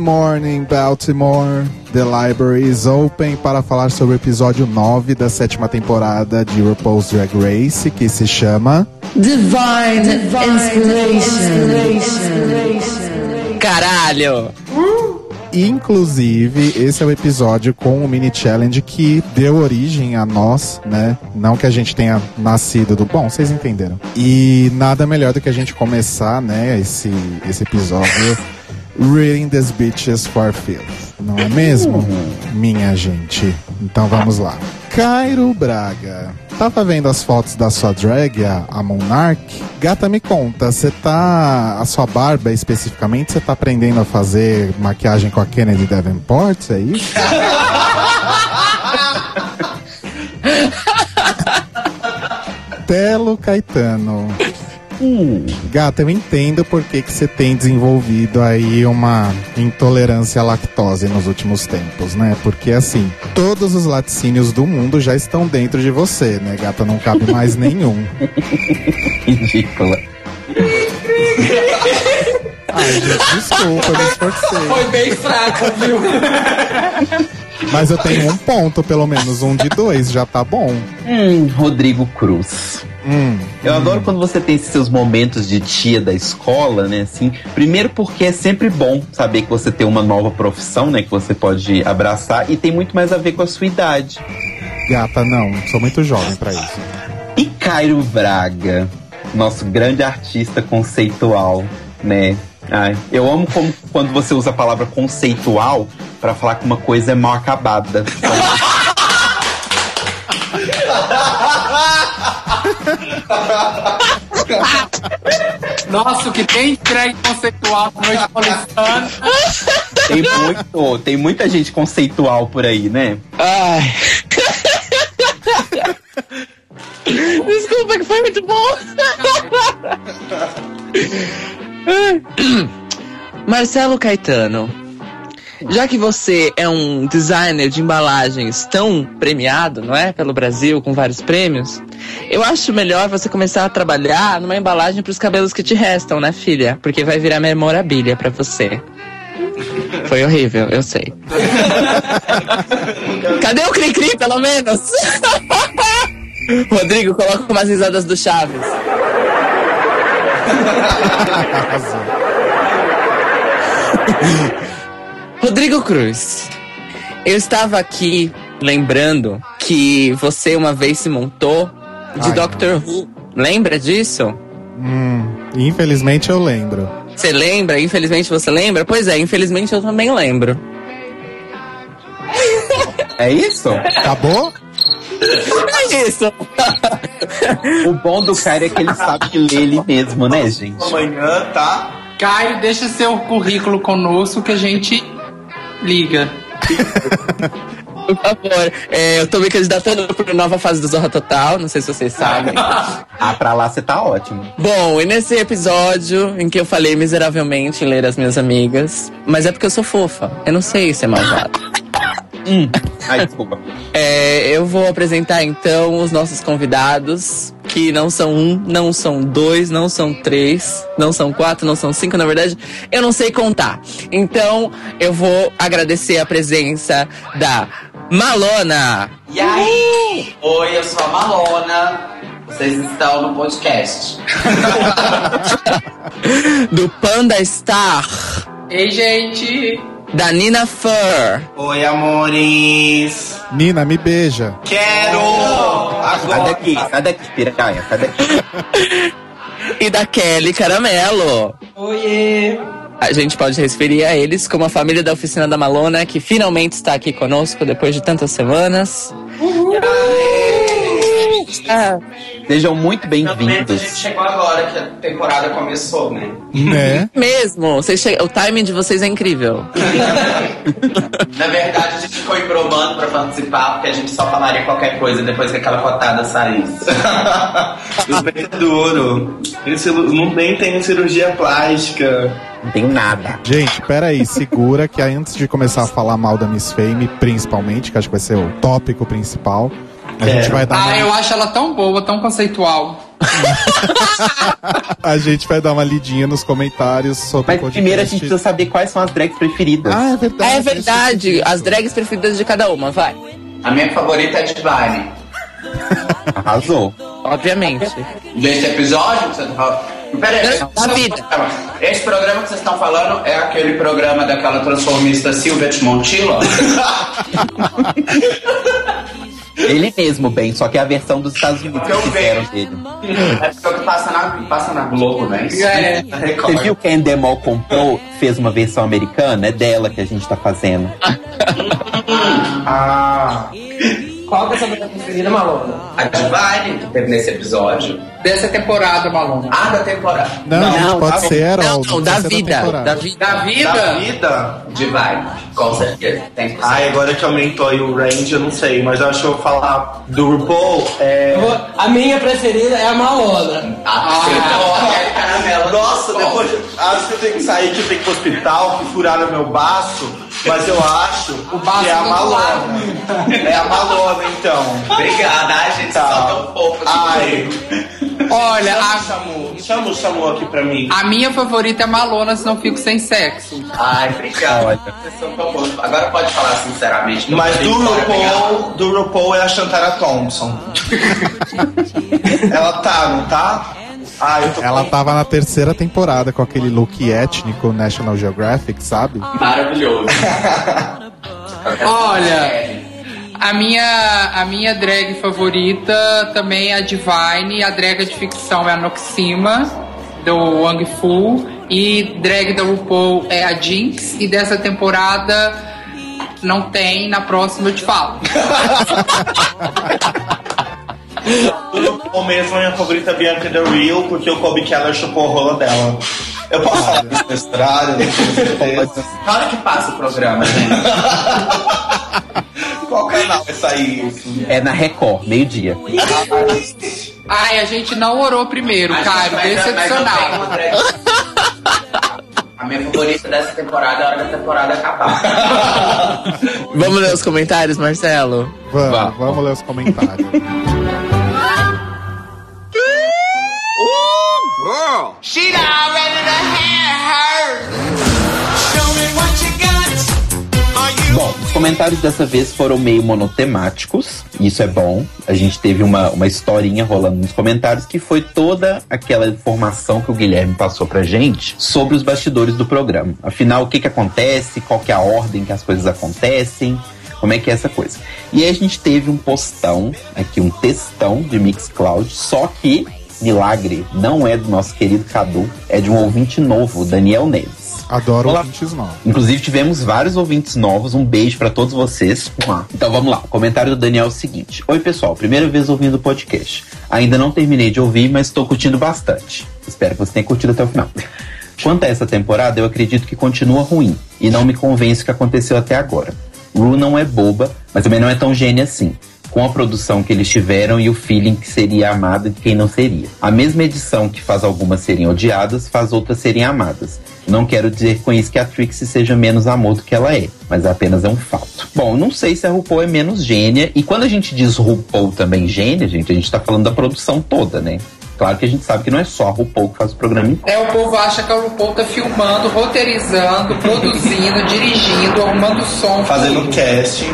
morning, Baltimore. The library is open para falar sobre o episódio 9 da sétima temporada de RuPaul's Drag Race, que se chama Divine, Inspiration. Caralho! Inclusive, esse é o episódio com o mini challenge que deu origem a nós, né? Não que a gente tenha nascido do. Bom, vocês entenderam. E nada melhor do que a gente começar, né, esse, esse episódio. Reading these bitches for filth. Não é mesmo, minha gente? Então vamos lá. Cairo Braga. Tava vendo as fotos da sua drag, a, a Monarch? Gata, me conta, você tá. A sua barba especificamente, você tá aprendendo a fazer maquiagem com a Kennedy Davenport? É isso? Telo Caetano. Gata, eu entendo por que que você tem desenvolvido aí uma intolerância à lactose nos últimos tempos, né? Porque assim, todos os laticínios do mundo já estão dentro de você, né, gata? Não cabe mais nenhum. Ridícula. Ai, gente, desculpa, eu me esforcei. Foi bem fraco, viu? Mas eu tenho um ponto, pelo menos um de dois, já tá bom. Hum, Rodrigo Cruz. Hum, Eu adoro quando você tem esses seus momentos de tia da escola, né? Assim, primeiro porque é sempre bom saber que você tem uma nova profissão, né? Que você pode abraçar e tem muito mais a ver com a sua idade. gata, não, sou muito jovem pra isso. E Cairo Braga, nosso grande artista conceitual, né? Ai, eu amo como, quando você usa a palavra conceitual pra falar que uma coisa é mal acabada. Nossa, o que tem drag conceitual no noite paulistana. tem, muito, tem muita gente conceitual por aí, né? Ai. Desculpa que foi muito bom. Marcelo Caetano, já que você é um designer de embalagens tão premiado, não é? Pelo Brasil, com vários prêmios, eu acho melhor você começar a trabalhar numa embalagem para os cabelos que te restam, né, filha? Porque vai virar memorabilia para você. Foi horrível, eu sei. Cadê o Cri-Cri, pelo menos? Rodrigo, coloca umas risadas do Chaves. Rodrigo Cruz, eu estava aqui lembrando que você uma vez se montou de Ai, Doctor Who. Lembra disso? Hum, infelizmente eu lembro. Você lembra? Infelizmente você lembra? Pois é, infelizmente eu também lembro. É isso? Acabou? É isso. O bom do cara é que ele sabe ler ele mesmo, né, gente? Amanhã, tá? Caio, deixa seu currículo conosco que a gente liga. Por favor. É, eu tô me candidatando para nova fase do Zorra Total, não sei se vocês sabem. Ah, pra lá você tá ótimo. Bom, e nesse episódio em que eu falei miseravelmente em ler as minhas amigas, mas é porque eu sou fofa, eu não sei ser malvada. Ai, desculpa. É, eu vou apresentar então os nossos convidados, que não são um, não são dois, não são três, não são quatro, não são cinco, na verdade, eu não sei contar. Então, eu vou agradecer a presença da Malona. E aí? Oi, eu sou a Malona. Vocês estão no podcast. do Panda Star, Ei, gente! Da Nina Fur, Oi, amores. Nina, me beija. Quero! Sai Agora. daqui, sai daqui, piranha, sai daqui. e da Kelly Caramelo. Oiê! A gente pode referir a eles como a família da Oficina da Malona, que finalmente está aqui conosco depois de tantas semanas. Ah, Sejam muito Finalmente a gente bem-vindos. chegou agora que a temporada começou, né? Né? mesmo, vocês che- o timing de vocês é incrível. Na verdade, a gente ficou embromando pra participar, porque a gente só falaria qualquer coisa depois que aquela rotada saísse. Super duro. Esse, não nem tem cirurgia plástica. Não tem nada. Gente, peraí, segura que antes de começar a falar mal da Miss Fame, principalmente, que acho que vai ser o tópico principal, a É. gente vai dar Ah, uma... eu acho ela tão boa, tão conceitual. A gente vai dar uma lidinha nos comentários sobre Mas primeiro a gente precisa saber quais são as drags preferidas. Ah, é verdade. É verdade, as drags preferidas de cada uma, vai. A minha favorita é Divine. Arrasou. Obviamente. Desse episódio, que você tá falando. Pera aí, Não, da vida. Esse programa que vocês estão falando é aquele programa daquela transformista Silvia Montilla? Ele mesmo, bem, só que é a versão dos Estados Unidos que Eu fizeram dele. É porque o que passa na, passa na Globo, né? É. Na Você viu que a Endemol comprou, fez uma versão americana? É dela que a gente tá fazendo. Ah, Qual que é a sua banda preferida, Malona? a Divine que teve nesse episódio. Dessa temporada, Malona. Ah, da temporada. Não, Não, gente, pode tá- ser Errol. Não, não, da vida. temporada. Da vida. Da Da vida? vida? Divine, com certeza. Ai, agora que aumentou aí o range, eu não sei, mas eu acho que eu vou falar do RuPaul. É... Vou- A minha preferida é a Malona. Ah, coloca aquele caramelo. Nossa, depois acho que eu tenho que sair, que eu tenho que ir pro hospital, que furaram meu baço, mas eu acho que é a do Malona. É a Malona, então. Obrigada, ai, gente, Tá. são tão fofos. Ai, Olha, a, Samu, chama o Samu aqui pra mim. a minha favorita é Malona, senão fico sem sexo. Ai, bons. Agora pode falar sinceramente. Mas do RuPaul, do RuPaul é a Shantara Thompson. Ela tá, não tá? Ah, eu tô Ela tava na terceira temporada com aquele look étnico National Geographic, sabe? Maravilhoso. Olha, a minha, a minha drag favorita também é a Divine, a drag de ficção é a Noxima, do Wang Fu, e drag da RuPaul é a Jinx, e dessa temporada não tem, na próxima eu te falo. RuPaul mesmo, a minha favorita é Bianca Del Rio, porque o Kobe Keller chupou a rola dela. Eu posso falar isso. Na hora que passa o programa, gente. Qual canal vai sair isso? É na Record, meio-dia. Ai, a gente não orou primeiro, Caio, uma decepcionado. A minha favorita dessa temporada é a hora da temporada acabar. Vamos ler os comentários, Marcelo? Vamos, Vá. vamos ler os comentários. Bom, os comentários dessa vez foram meio monotemáticos, isso é bom. A gente teve uma, uma historinha rolando nos comentários que foi toda aquela informação que o Guilherme passou pra gente sobre os bastidores do programa. Afinal, o que que acontece, qual que é a ordem que as coisas acontecem, como é que é essa coisa. E aí a gente teve um postão, aqui um textão de Mixcloud, só que, milagre, não é do nosso querido Cadu, é de um ouvinte novo, Daniel Neves. Adoro Olá. ouvintes novos. Inclusive, tivemos vários ouvintes novos. Um beijo pra todos vocês. Então vamos lá. O comentário do Daniel é o seguinte: Oi, pessoal. Primeira vez ouvindo o podcast. Ainda não terminei de ouvir, mas estou curtindo bastante. Espero que você tenha curtido até o final. Quanto a essa temporada, eu acredito que continua ruim. E não me convence o que aconteceu até agora. Ru não é boba, mas também não é tão gênia assim. Com a produção que eles tiveram e o feeling que seria amada de quem não seria. A mesma edição que faz algumas serem odiadas, faz outras serem amadas. Não quero dizer com isso que a Trixie seja menos amor do que ela é, mas apenas é um fato. Bom, não sei se a RuPaul é menos gênia, e quando a gente diz RuPaul também gênia, gente, a gente tá falando da produção toda, né? Claro que a gente sabe que não é só a RuPaul que faz o programa inteiro. É, o povo acha que a RuPaul tá filmando, roteirizando, produzindo, dirigindo, arrumando som. Fazendo tudo. casting.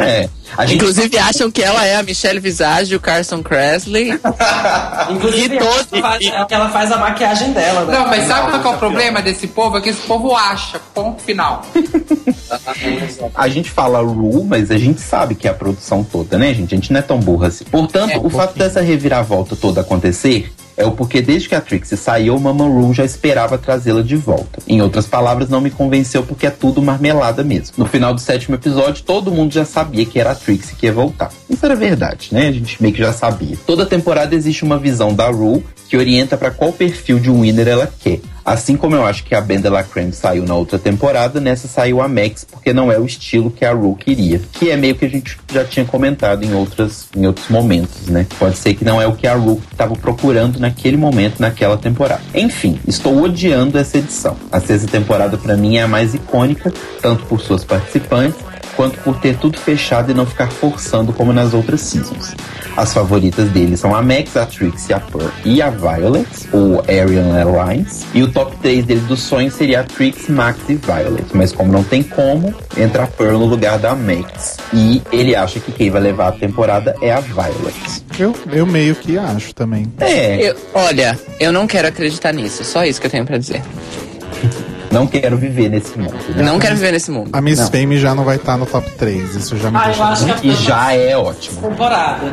É. A gente Inclusive acham que ela é a Michelle Visage e o Carson Kressley. Inclusive, E todo- ela faz, é que ela faz a maquiagem dela, né? Não, mas sabe qual é o problema desse povo? É que esse povo acha, ponto final. A gente fala Ru, mas a gente sabe que é a produção toda, né, gente? A gente não é tão burra assim. Portanto, É, o fato dessa reviravolta toda acontecer é o porquê desde que a Trixie saiu, Mama Ru já esperava trazê-la de volta. Em outras palavras, não me convenceu porque é tudo marmelada mesmo. No final do sétimo episódio, todo mundo já sabia que era a Trixie que ia voltar. Isso era verdade, né? A gente meio que já sabia. Toda temporada existe uma visão da Ru que orienta para qual perfil de winner ela quer. Assim como eu acho que a Ben de la Creme saiu na outra temporada, nessa saiu a Max, porque não é o estilo que a Ru queria. Que é meio que a gente já tinha comentado em, outras, em outros momentos, né? Pode ser que não é o que a Ru estava procurando naquele momento, naquela temporada. Enfim, estou odiando essa edição. A sexta temporada para mim é a mais icônica, tanto por suas participantes, quanto por ter tudo fechado e não ficar forçando como nas outras seasons. As favoritas dele são a Max, a Trixie, a Pearl e a Violet, ou Arian Airlines. E o top 3 dele dos sonhos seria a Trixie, Max e Violet. Mas como não tem como, entra a Pearl no lugar da Max. E ele acha que quem vai levar a temporada é a Violet. Eu, eu meio que acho também. É, Eu- olha, eu não quero acreditar nisso. Só isso que eu tenho pra dizer. não quero viver nesse mundo. né? Não quero viver nesse mundo. A Miss Não. Fame já não vai estar no top 3. Isso já me Ah, eu deixa. acho que E já é ótimo. temporada.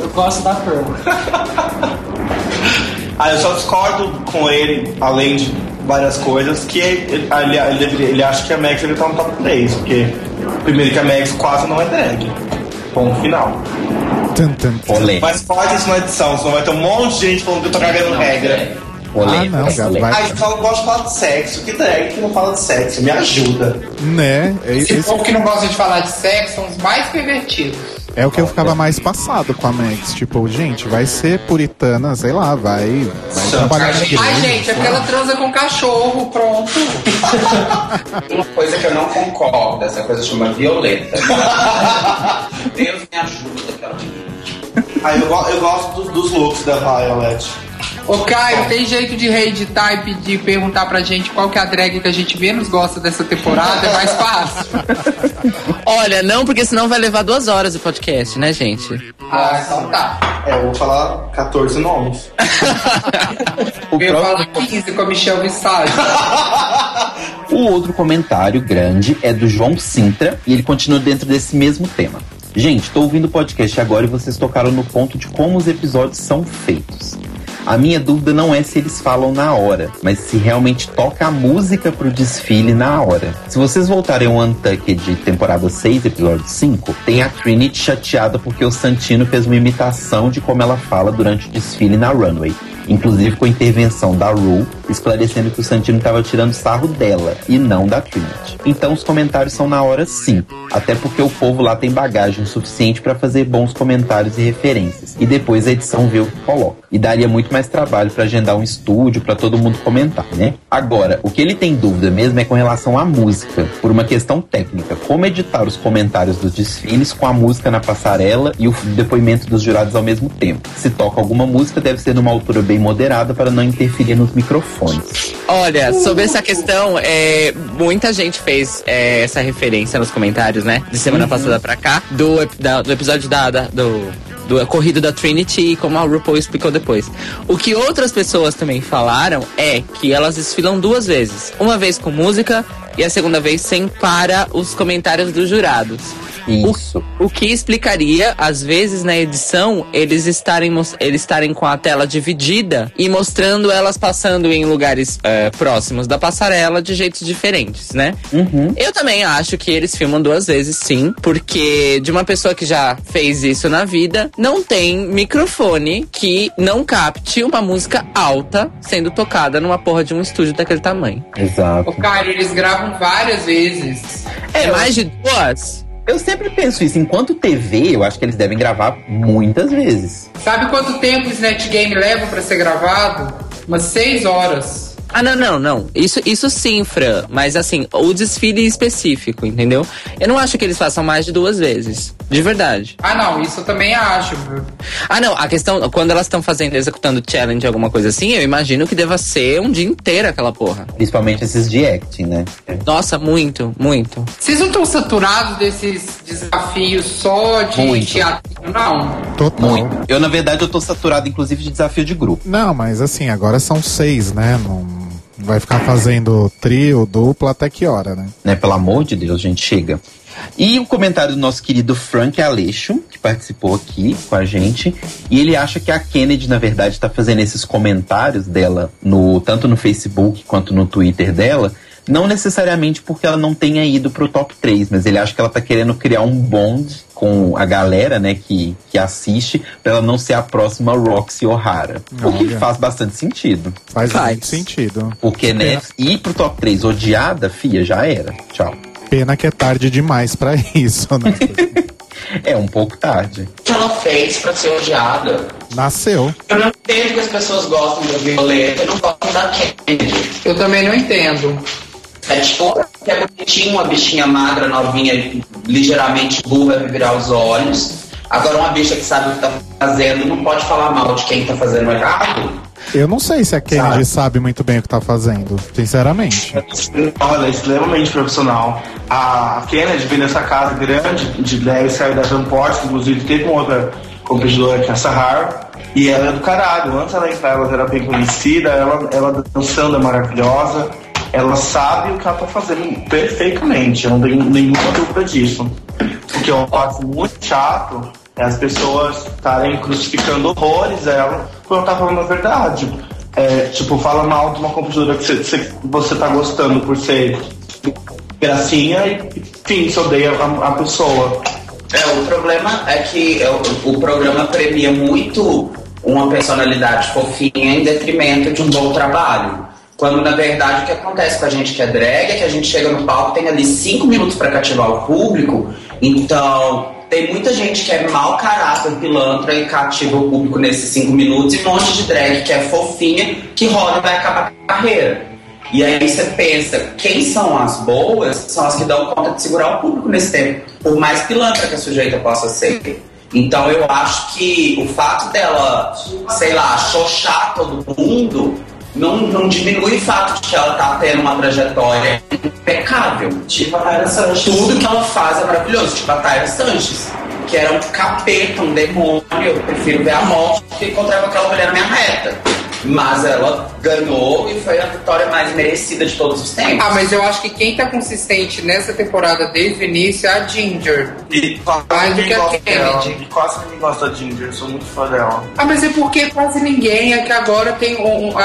Eu gosto da Pearl. Ah, eu só discordo com ele, além de várias coisas, que ele, ele, ele, ele acha que a Max ele tá no top 3, porque primeiro que a Max quase não é drag. Ponto final. Tum, tum, tum. Mas pode isso na edição, senão vai ter um monte de gente falando que eu tô cagando regra. Polêmica. Ah, não, vai- Ai, gosto de falar de sexo. Que drag que não fala de sexo? Me ajuda. Né? É, Esse povo que não gosta de falar de sexo são os mais pervertidos. é o que eu ficava mais passado com a Max. Tipo, gente, vai ser puritana, sei lá, vai, vai trabalhar igreja. Ai, gente, é porque ela transa com cachorro, pronto. Uma coisa que eu não concordo, essa coisa chama Violeta. Deus me ajuda, aquela Aí eu, go- eu gosto dos, dos looks da Violet. Ô Caio, tem jeito de reeditar e pedir, perguntar pra gente qual que é a drag que a gente menos gosta dessa temporada? É mais fácil. Olha, não, porque senão vai levar duas horas o podcast, né, gente? Ah, então tá. É, eu vou falar 14 nomes. O Eu falo 15 com a Michelle Visage. O outro comentário grande é do João Sintra e ele continua dentro desse mesmo tema. Gente, tô ouvindo o podcast agora e vocês tocaram no ponto de como os episódios são feitos. A minha dúvida não é se eles falam na hora, mas se realmente toca a música pro desfile na hora. Se vocês voltarem ao Untucked de temporada 6, episódio 5, tem a Trinity chateada porque o Santino fez uma imitação de como ela fala durante o desfile na runway. Inclusive com a intervenção da Rue, esclarecendo que o Santino estava tirando sarro dela e não da Trinity. Então os comentários são na hora sim, até porque o povo lá tem bagagem suficiente para fazer bons comentários e referências. E depois a edição vê o que coloca. E daria muito mais trabalho para agendar um estúdio para todo mundo comentar, né? Agora, o que ele tem dúvida mesmo é com relação à música, por uma questão técnica. Como editar os comentários dos desfiles com a música na passarela e o depoimento dos jurados ao mesmo tempo? Se toca alguma música, deve ser numa altura bem moderada para não interferir nos microfones. Olha, sobre essa questão, é, muita gente fez é, essa referência nos comentários, né? De semana passada pra cá, do, da- do episódio da, da- do, do corrido da Trinity e como a RuPaul explicou depois. O que outras pessoas também falaram é que elas desfilam duas vezes. Uma vez com música e a segunda vez sem para os comentários dos jurados. Isso. O que explicaria, às vezes, na edição, eles estarem, eles estarem com a tela dividida e mostrando elas passando em lugares é, próximos da passarela de jeitos diferentes, né? Uhum. Eu também acho que eles filmam duas vezes, sim, porque de uma pessoa que já fez isso na vida, não tem microfone que não capte uma música alta sendo tocada numa porra de um estúdio daquele tamanho. Exato. Ô Caio, eles gravam várias vezes. É mais de duas? Eu sempre penso isso. Enquanto TV, eu acho que eles devem gravar muitas vezes. Sabe quanto tempo o Snatch Game leva pra ser gravado? Umas seis horas. Ah, não, não, não. Isso, isso sim, Fran. Mas assim, o desfile específico, entendeu? Eu não acho que eles façam mais de duas vezes. De verdade. Ah, não, isso eu também acho. Ah, não, a questão, quando elas estão fazendo, executando challenge, alguma coisa assim, eu imagino que deva ser um dia inteiro aquela porra. Principalmente esses de acting, né? Nossa, muito, muito. Vocês não estão saturados desses desafios só de Muito. teatro, não? Total. Muito. Eu, na verdade, eu tô saturado, inclusive, de desafio de grupo. Não, mas assim, agora são seis, né? Não vai ficar fazendo trio, dupla até que hora, né? né? Pelo amor de Deus, gente, chega. E o comentário do nosso querido Frank Aleixo, que participou aqui com a gente, e ele acha que a Kennedy, na verdade, está fazendo esses comentários dela, no tanto no Facebook quanto no Twitter dela, não necessariamente porque ela não tenha ido pro top 3, mas ele acha que ela tá querendo criar um bond com a galera, né, que, que assiste, pra ela não ser a próxima Roxy O'Hara. O que faz bastante sentido. Faz, Faz. muito sentido. Porque, né, ir pro top 3 odiada, fia, já era. Tchau. Pena que é tarde demais pra isso, né? É um pouco tarde. O que ela fez pra ser odiada? Nasceu. Eu não entendo que as pessoas gostam da Violeta e não gostam da Kennedy. Eu também não entendo. É tipo, que é bonitinho, uma bichinha magra, novinha, ligeiramente burra, virar os olhos. Agora, uma bicha que sabe o que tá fazendo não pode falar mal de quem tá fazendo errado. Eu não sei se a Kennedy Sabe. sabe muito bem o que tá fazendo, sinceramente. É extremamente profissional. A Kennedy veio nessa casa grande de drag, saiu da Ramport, inclusive teve uma outra competidora que é a Sahar. E ela é do caralho. Antes ela entrar, ela era bem conhecida, ela, ela dançando é maravilhosa. Ela sabe o que ela tá fazendo perfeitamente, eu não tenho nenhuma dúvida disso. O que eu acho muito chato é as pessoas estarem crucificando horrores dela quando ela tá falando a verdade. É, tipo, fala mal de uma computadora que você, você, tá gostando por ser gracinha e, enfim, você odeia a, a pessoa. É, o problema é que é, o, o programa premia muito uma personalidade fofinha em detrimento de um bom trabalho. Quando na verdade o que acontece com a gente que é drag é que a gente chega no palco tem ali cinco minutos para cativar o público, então tem muita gente que é mau caráter, pilantra e cativa o público nesses cinco minutos e um monte de drag que é fofinha que roda e vai acabar com a carreira. E aí você pensa, quem são as boas são as que dão conta de segurar o público nesse tempo, por mais pilantra que a sujeita possa ser. Então eu acho que o fato dela, sei lá, xoxar todo mundo, não, não diminui o fato de que ela tá tendo uma trajetória impecável. Tipo a Tyra Sanches. Tudo que ela faz é maravilhoso, tipo a Tyra Sanches, que era um capeta, um demônio, eu prefiro ver a morte do que encontrar aquela mulher na minha reta. Mas ela ganhou e foi a vitória mais merecida de todos os tempos. Ah, mas eu acho que quem tá consistente nessa temporada desde o início é a Ginger. E quase Mais do ninguém que a. Kennedy. E quase ninguém gosta da Ginger, eu sou muito fã dela. Ah, mas é porque quase ninguém, é que agora tem um, um- a,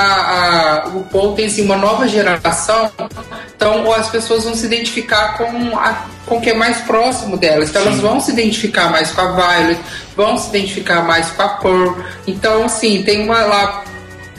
a, o Paul tem assim, uma nova geração, então as pessoas vão se identificar com, a, com o que é mais próximo delas. Então elas vão se identificar mais com a Violet, vão se identificar mais com a Pearl. Então, assim, tem uma lá.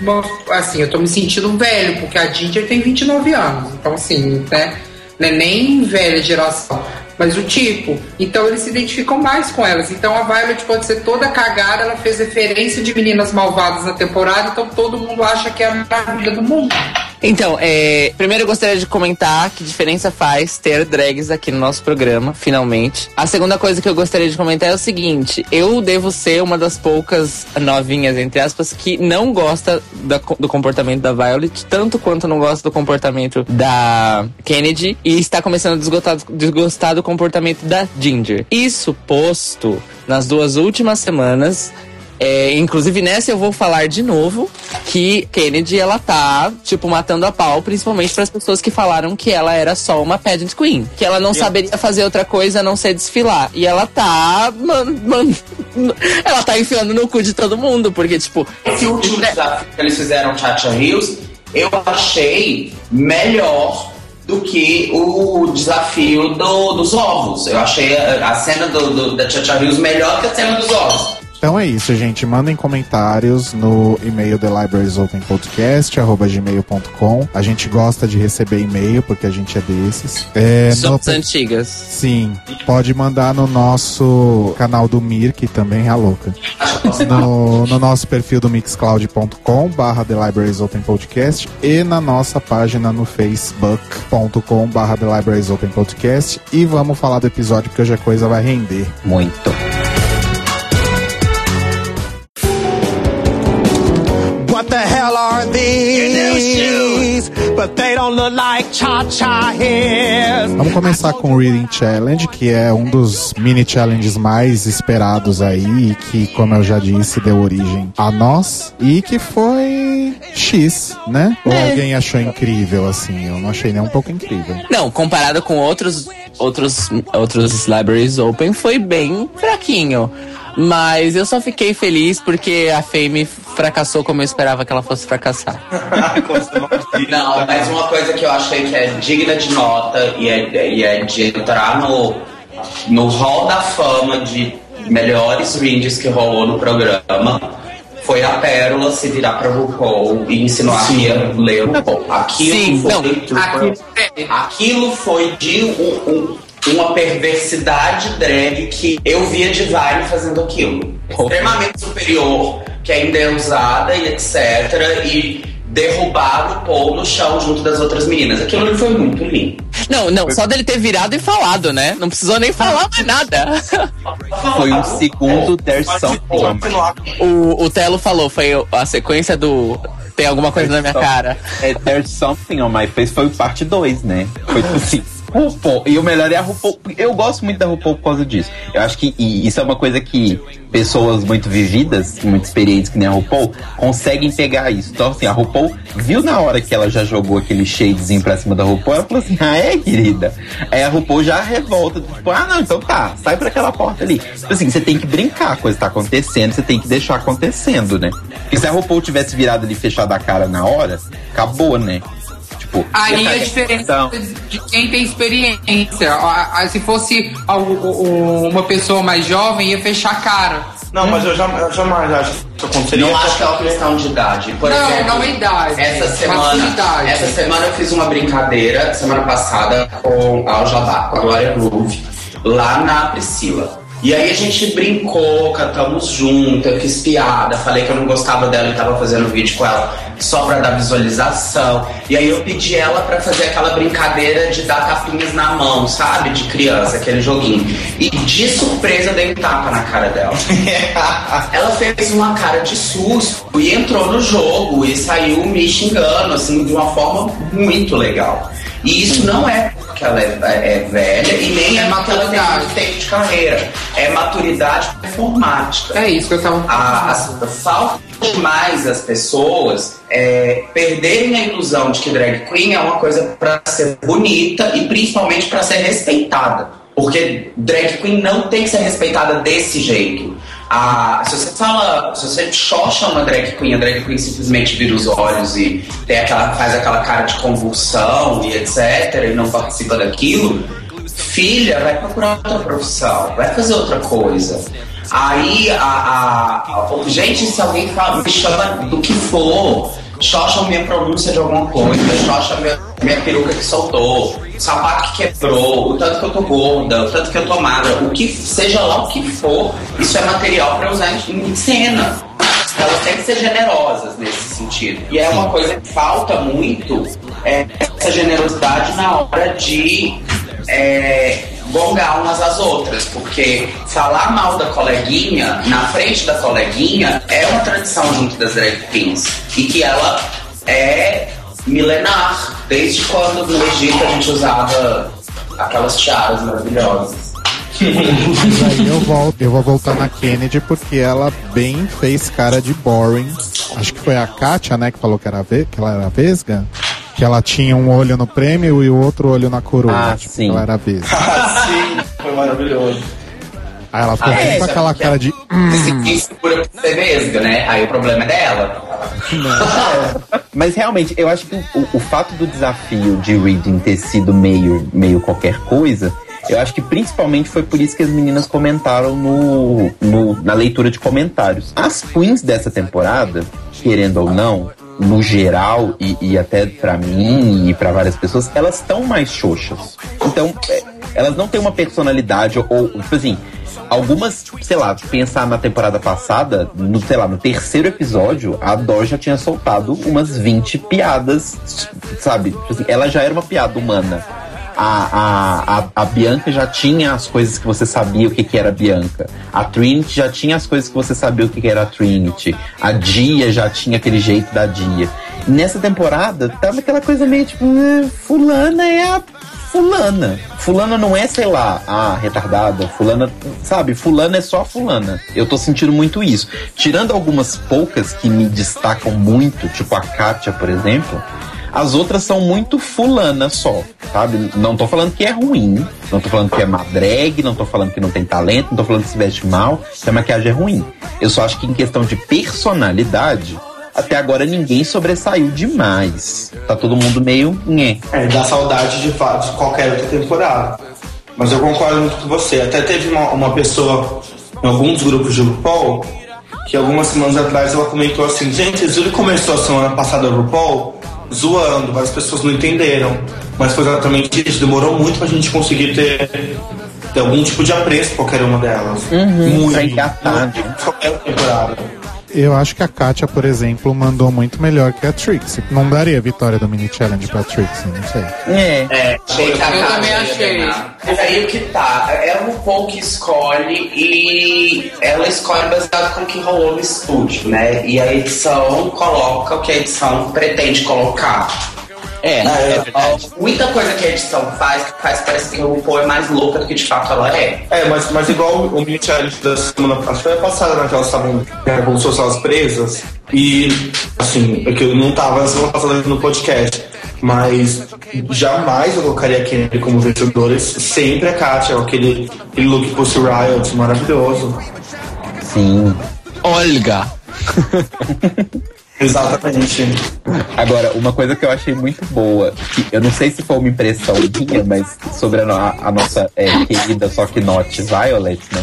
Uma- assim, eu tô me sentindo velho, porque a Ginger tem 29 anos. Então, assim, né? Não é nem velha geração, mas o tipo. Então eles se identificam mais com elas. Então a Violet pode ser toda cagada, ela fez referência de meninas malvadas na temporada, então todo mundo acha que é a maravilha do mundo. Então, é, primeiro eu gostaria de comentar que diferença faz ter drags aqui no nosso programa, finalmente. A segunda coisa que eu gostaria de comentar é o seguinte: eu devo ser uma das poucas novinhas, entre aspas, que não gosta da do comportamento da Violet, tanto quanto não gosta do comportamento da Kennedy, e está começando a desgostar, desgostar do comportamento da Ginger. Isso posto, nas duas últimas semanas, é, inclusive nessa eu vou falar de novo que Kennedy ela tá tipo matando a pau, principalmente para as pessoas que falaram que ela era só uma pageant queen, que ela não saberia fazer outra coisa a não ser desfilar. E ela tá, mano, mano, ela tá enfiando no cu de todo mundo, porque tipo, Esse último desafio que eles fizeram, Chacha Hills, eu achei melhor do que o desafio do- dos ovos. Eu achei a, a cena do, do- da Chacha Hills melhor que a cena dos ovos. Então é isso, gente. Mandem comentários no e-mail thelibrariesopenpodcast.gmail.com. A gente gosta de receber e-mail, porque a gente é desses. É, no- somos antigas. Sim, pode mandar no nosso canal do Mir, que também é a louca. No, no nosso perfil do mixcloud.com barra The Libraries Open Podcast e na nossa página no facebook.com barra The Libraries Open Podcast e vamos falar do episódio porque hoje a coisa vai render. Muito. Vamos começar com o Reading Challenge, que é um dos mini challenges mais esperados aí, e que, como eu já disse, deu origem a nós, e que foi X, né? Ou alguém achou incrível, assim? Eu não achei nem um pouco incrível. Não, comparado com outros outros outros libraries open foi bem fraquinho. Mas eu só fiquei feliz porque a Fame fracassou como eu esperava que ela fosse fracassar. Não, mas uma coisa que eu achei que é digna de nota e é, e é de entrar no, no hall da fama de melhores rings que rolou no programa foi a Pérola se virar pra RuPaul e insinuar que ia ler o RuPaul. Aquilo Sim, foi, não, Aqui, aquilo foi de um- um- uma perversidade drag que eu via Divine fazendo aquilo. Extremamente superior, que ainda é usada e etc. E derrubar o Paul no chão junto das outras meninas. Aquilo ali foi muito lindo. Não, não, só dele ter virado e falado, né? Não precisou nem falar mais nada. Foi um segundo There's My O, o Telo falou, foi a sequência do. Tem alguma coisa na minha cara. É, There's Something on My Face foi parte 2, né? Foi assim. RuPaul. E o melhor é a RuPaul. Eu gosto muito da RuPaul por causa disso. Eu acho que isso é uma coisa que pessoas muito vividas, muito experientes que nem a RuPaul, conseguem pegar isso. Então, assim, a RuPaul viu na hora que ela já jogou aquele shadezinho pra cima da RuPaul, ela falou assim, ah, é, querida? Aí a RuPaul já revolta, tipo, ah, não, então tá, sai por aquela porta ali. Tipo assim, você tem que brincar, a coisa tá acontecendo, você tem que deixar acontecendo, né? Porque se a RuPaul tivesse virado ali fechado a cara na hora, acabou, né? Tipo, Aí a diferença questão- de quem tem experiência. Se fosse uma pessoa mais jovem, ia fechar a cara. Não, mas eu, jam- eu jamais acho que isso aconteceria. Não acho que é uma questão de idade. Por Não, exemplo, não é idade, Essa semana, maturidade. essa semana eu fiz uma brincadeira, semana passada, com a Aljabá, com a Glória Groove, lá na Priscila. E aí a gente brincou, cantamos junto, eu fiz piada, falei que eu não gostava dela e tava fazendo vídeo com ela só pra dar visualização. E aí eu pedi ela pra fazer aquela brincadeira de dar tapinhas na mão, sabe? De criança, aquele joguinho. E de surpresa eu dei um tapa na cara dela. Ela fez uma cara de susto e entrou no jogo e saiu me xingando, assim, de uma forma muito legal. E isso não é porque ela é, é velha e nem é muito tempo de carreira. É maturidade performática. É isso que eu tava a, a, Falta demais as pessoas é, perderem a ilusão de que drag queen é uma coisa pra ser bonita e principalmente pra ser respeitada. Porque drag queen não tem que ser respeitada desse jeito. Ah, se você fala, se você xoxa uma drag queen, a drag queen simplesmente vira os olhos e tem aquela, faz aquela cara de convulsão e etc. e não participa daquilo, filha, vai procurar outra profissão, vai fazer outra coisa. Aí, a, a, a- gente, se alguém fala, me chama do que for, xoxa minha pronúncia de alguma coisa, xoxa minha, minha peruca que soltou, sapato que quebrou, o tanto que eu tô gorda, o tanto que eu tô magra, o que seja lá o que for, isso é material para usar em, em cena. Elas têm que ser generosas nesse sentido. E é uma coisa que falta muito, é, essa generosidade na hora de é, gongar umas às outras, porque falar mal da coleguinha na frente da coleguinha é uma tradição junto das drag queens e que ela é milenar, desde quando no Egito a gente usava aquelas tiaras maravilhosas. Mas aí eu, volto, eu vou voltar na Kennedy porque ela bem fez cara de boring. Acho que foi a Kátia, né, que falou que, era que ela era vesga. Que ela tinha um olho no prêmio e o outro olho na coroa. Ah, tipo, sim. ela era vesga. Ah, sim, foi maravilhoso. Aí ela ficou Ah, bem é, com aquela cara de. Se quem segura por ser vesga, né? Aí o problema é dela. Mas realmente, eu acho que o, o fato do desafio de reading ter sido meio, meio qualquer coisa, eu acho que principalmente foi por isso que as meninas comentaram no, no- na leitura de comentários. As queens dessa temporada, querendo ou não, no geral, e, e até pra mim e pra várias pessoas, elas estão mais xoxas. Então, é, elas não têm uma personalidade ou, ou, tipo assim, algumas, sei lá, pensar na temporada passada, no, sei lá, no terceiro episódio, a Dor já tinha soltado umas 20 piadas, sabe? Tipo assim, ela já era uma piada humana. A, a, a, Bianca já tinha as coisas que você sabia o que, que era Bianca. A Trinity já tinha as coisas que você sabia o que, que era a Trinity. A Dia já tinha aquele jeito da Dia. Nessa temporada, tava aquela coisa meio tipo, "Ah, fulana é a fulana. Fulana não é, sei lá, a retardada. Fulana, sabe? Fulana é só fulana. Eu tô sentindo muito isso. Tirando algumas poucas que me destacam muito, tipo a Kátia, por exemplo. As outras são muito fulana só, sabe? Não tô falando que é ruim, não tô falando que é má drag, não tô falando que não tem talento, não tô falando que se veste mal, que a maquiagem é ruim. Eu só acho que em questão de personalidade, até agora ninguém sobressaiu demais. Tá todo mundo meio nhé. É, dá saudade de, de qualquer outra temporada. Mas eu concordo muito com você. Até teve uma, uma pessoa em alguns grupos de RuPaul que algumas semanas atrás ela comentou assim: gente, que começou a semana passada o RuPaul zoando, várias pessoas não entenderam. Mas foi exatamente isso. Demorou muito pra gente conseguir ter, ter algum tipo de apreço por qualquer uma delas. Uhum, muito. engatar, né? Qualquer temporada. Eu acho que a Katia, por exemplo, mandou muito melhor que a Trixie. Não daria vitória do mini challenge pra Trixie, não sei. É. É, achei que a Eu também achei. Mas aí o que tá? É o RuPaul que escolhe e ela escolhe baseado com o que rolou no estúdio, né? E a edição coloca o que a edição pretende colocar. É, é verdade. Muita coisa que a edição faz que faz parecer que o RuPaul é mais louca do que de fato ela é. É, mas, mas igual o mini challenge da semana acho que foi passada, né? Que elas estavam é, como se fossem elas presas. E, assim, é que eu não tava na semana passada no podcast. Mas jamais eu colocaria a Kennedy como vencedora. Sempre a Katia, aquele, aquele look Pussy Riot maravilhoso. Sim. Olga. Exatamente. Agora, uma coisa que eu achei muito boa, que eu não sei se foi uma impressão minha, mas sobre a, no- a nossa é, querida só que not Violet, né?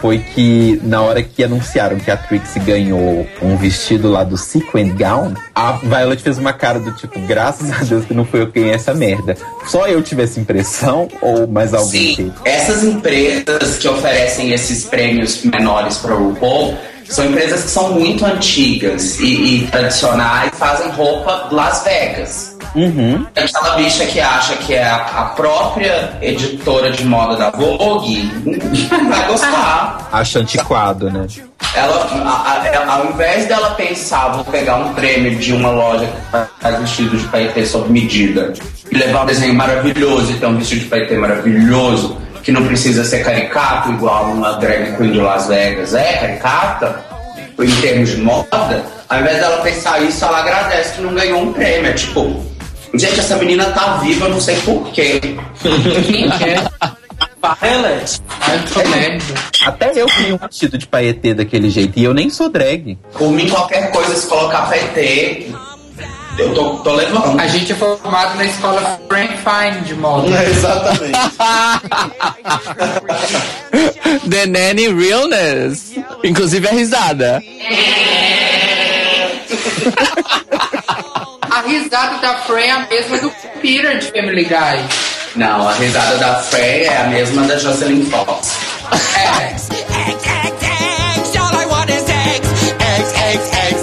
Foi que na hora que anunciaram que a Trixie ganhou um vestido lá do Sequin Gown, a Violet fez uma cara do tipo, graças a Deus que não foi eu quem é essa merda. Só eu tive essa impressão, ou mais alguém Sim, teve? essas empresas que oferecem esses prêmios menores para o RuPaul são empresas que são muito antigas e, e tradicionais, fazem roupa Las Vegas. Uhum. Aquela bicha que acha que é a, a própria editora de moda da Vogue vai gostar. Acho antiquado, né? Ela, a- a- ao invés dela pensar, vou pegar um prêmio de uma loja que faz vestidos de paetê sob medida e levar um desenho maravilhoso e ter um vestido de paetê maravilhoso que não precisa ser caricato igual uma drag queen de Las Vegas é caricata em termos de moda, ao invés dela pensar isso, ela agradece que não ganhou um prêmio. É tipo, gente, essa menina tá viva, não sei porquê. Quem é? Violet. Até eu queria um vestido de paetê daquele jeito, e eu nem sou drag. Por mim, qualquer coisa, se colocar paetê, eu tô, tô levando. A gente é formado na escola Frank Fine de moda. Exatamente. The Nanny Realness. Inclusive a risada. A risada da Fran é a mesma do Peter de Family Guy. Não, a risada da Frey é a mesma da Jocelyn Fox. É. All I want is eggs. Eggs, eggs, eggs, eggs, eggs,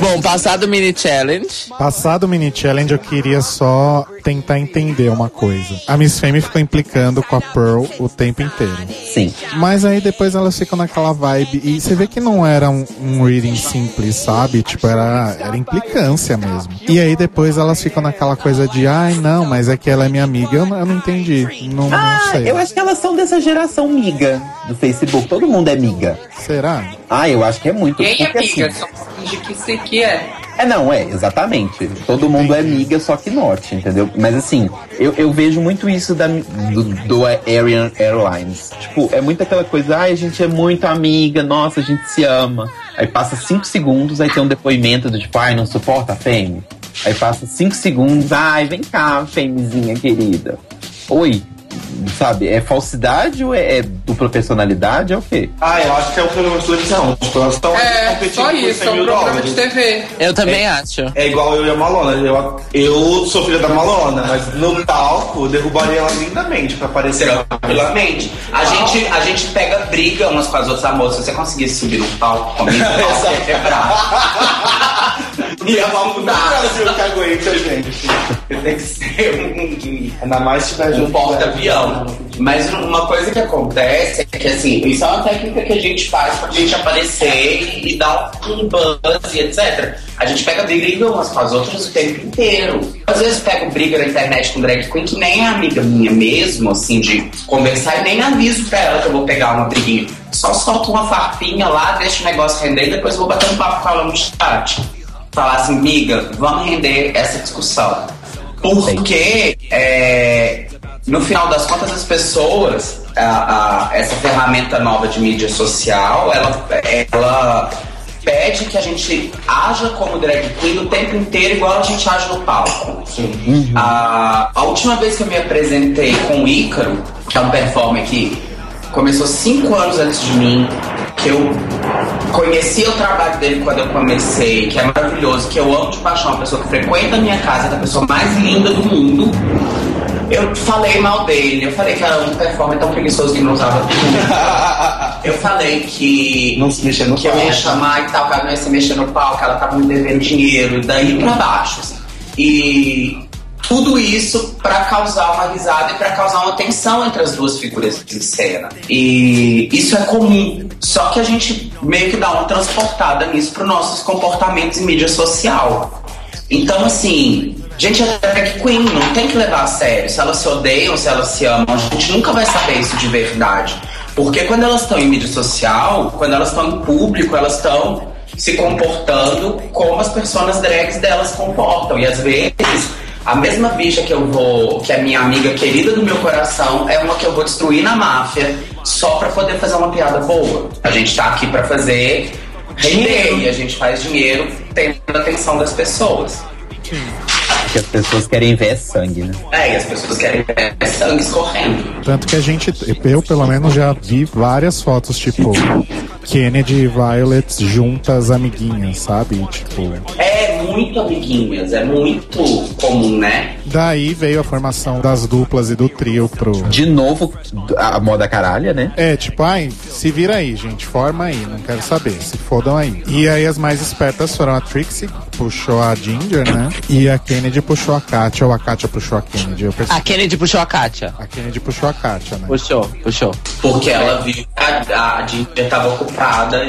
Bom, passado o mini challenge. Passado o mini challenge, eu queria só tentar entender uma coisa. A Miss Fame ficou implicando com a Pearl o tempo inteiro. Sim. Mas aí depois elas ficam naquela vibe. E você vê que não era um, um reading simples, sabe? Tipo, era, era implicância mesmo. E aí depois elas ficam naquela coisa de, ai, não, mas é que ela é minha amiga. Eu, não- eu não entendi. Não, não Ah, sei. eu acho que elas são dessa geração miga do Facebook. Todo mundo é miga. Será? Ah, eu acho que é muito. Quem é amiga? assim, Só finge que isso aqui é. É, não, é, exatamente. Todo mundo é miga, só que norte, entendeu? Mas assim, eu, eu vejo muito isso da, do, do Arian Airlines. Tipo, é muito aquela coisa, ai, a gente é muito amiga, nossa, a gente se ama. Aí passa cinco segundos, aí tem um depoimento do tipo, ai, não suporta a Fame. Aí passa cinco segundos, ai, vem cá, Famezinha querida. Oi, sabe, é falsidade ou é, é dupla personalidade? É o quê? Ah, eu acho que é um programa de televisão. Tipo, elas estão É, competindo só isso, 100 é um mil programa de dólares. TV. Eu também acho. É igual eu e a Malona. Eu, eu sou filha da Malona, mas no palco eu derrubaria ela lindamente pra aparecer. Tranquilamente. A gente, a gente pega briga umas com as outras amores. Se você conseguisse subir no palco comigo, o palco quebrar. Ia No mudar. Brasil que aguenta, gente. Tem que ser um, Ainda mais se tiver um junto. porta-avião. Mas uma coisa que acontece é que, assim, isso é uma técnica que a gente faz pra gente aparecer e dar um buzz e etc. A gente pega briga umas com as outras o tempo inteiro. Às vezes pego briga na internet com drag queen que nem é amiga minha mesmo, assim, de conversar e nem aviso pra ela que eu vou pegar uma briguinha. Só solto uma farpinha lá, deixo o negócio render e depois vou bater um papo com ela no chat. Falar assim, miga, vamos render essa discussão. Porque é, no final das contas as pessoas, a- a- essa ferramenta nova de mídia social, ela, ela pede que a gente haja como drag queen o tempo inteiro igual a gente age no palco. A, a última vez que eu me apresentei com o Ícaro, que é um performer que começou cinco anos antes de mim, que eu conheci o trabalho dele quando eu comecei, que é maravilhoso, que eu amo de paixão, uma pessoa que frequenta a minha casa, é a pessoa mais linda do mundo. Eu falei mal dele, eu falei que era um performer tão preguiçoso que não usava tudo. Eu falei que. Não se mexer no que eu ia palco. chamar e tal, que ela não ia se mexer no palco, que ela tava me devendo dinheiro, daí pra baixo. assim. E tudo isso pra causar uma risada e pra causar uma tensão entre as duas figuras de cena. E isso é comum. Só que a gente meio que dá uma transportada nisso para nossos comportamentos em mídia social. Então, assim, gente é drag queen, não tem que levar a sério. Se elas se odeiam, se elas se amam, a gente nunca vai saber isso de verdade. Porque quando elas estão em mídia social, quando elas estão em público, elas estão se comportando como as pessoas drags delas comportam. E às vezes, a mesma bicha que eu vou, que é minha amiga querida do meu coração, é uma que eu vou destruir na máfia só pra poder fazer uma piada boa. A gente tá aqui pra fazer render e a gente faz dinheiro tendo a atenção das pessoas. Que as pessoas querem ver é sangue, né? É, e as pessoas querem ver sangue escorrendo. Tanto que a gente, eu pelo menos já vi várias fotos, tipo, Kennedy e Violet juntas, amiguinhas, sabe? Tipo, É muito amiguinhas, é muito comum, né? daí veio a formação das duplas e do trio pro. De novo, a moda caralha, né? É, tipo, ai, se vira aí, gente, forma aí, não quero saber, se fodam aí. E aí as mais espertas foram a Trixie, puxou a Ginger, né? E a Kennedy puxou a Katia, ou a Katia puxou a Kennedy. Eu percebi. A Kennedy puxou a Kátia. A Kennedy puxou a Katia, né? Puxou, puxou. Porque ela viu que a, a Ginger estava ocupada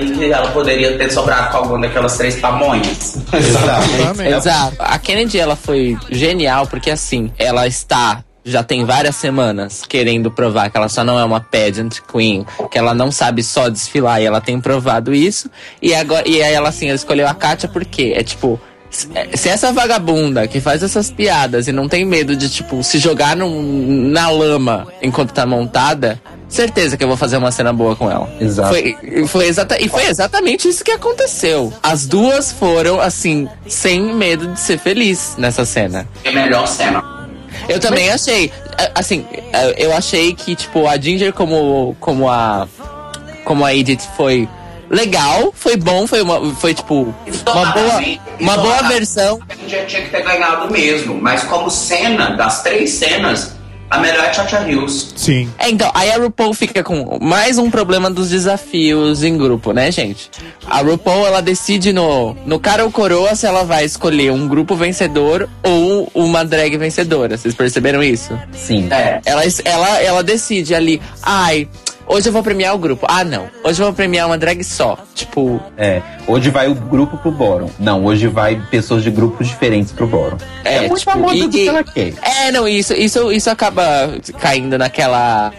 e que ela poderia ter sobrado com alguma daquelas três pamonhas. Exatamente. Exato. A Kennedy, ela foi genial porque, assim, ela está. Já tem várias semanas querendo provar que ela só não é uma pageant queen, que ela não sabe só desfilar e ela tem provado isso. E agora, e aí ela assim, ela escolheu a Katia porque é tipo, se se essa vagabunda que faz essas piadas e não tem medo de, tipo, se jogar num- na lama enquanto tá montada, certeza que eu vou fazer uma cena boa com ela. Exato. Foi, e foi exata, e foi exatamente isso que aconteceu. As duas foram, assim, sem medo de ser feliz nessa cena. É a melhor cena. Eu também achei, assim, eu achei que, tipo, a Ginger como, como a. Como a Edith foi legal, foi bom, foi uma. Foi tipo. Uma boa, uma boa versão. A Ginger tinha que ter ganhado mesmo, mas como cena, das três cenas, a melhor é Chacha Hills. Sim. É, então, aí a RuPaul fica com mais um problema dos desafios em grupo, né, gente? A RuPaul, ela decide no, no cara ou coroa se ela vai escolher um grupo vencedor ou uma drag vencedora. Vocês perceberam isso? Sim. É. Ela, ela, ela decide ali, ai, hoje eu vou premiar o grupo. Ah, não. Hoje eu vou premiar uma drag só. Tipo, É. Hoje vai o grupo pro bórum. Não, hoje vai pessoas de grupos diferentes pro bórum. É, muito tipo, famoso e- do que ela quer. É, não, isso, isso, isso acaba caindo naquela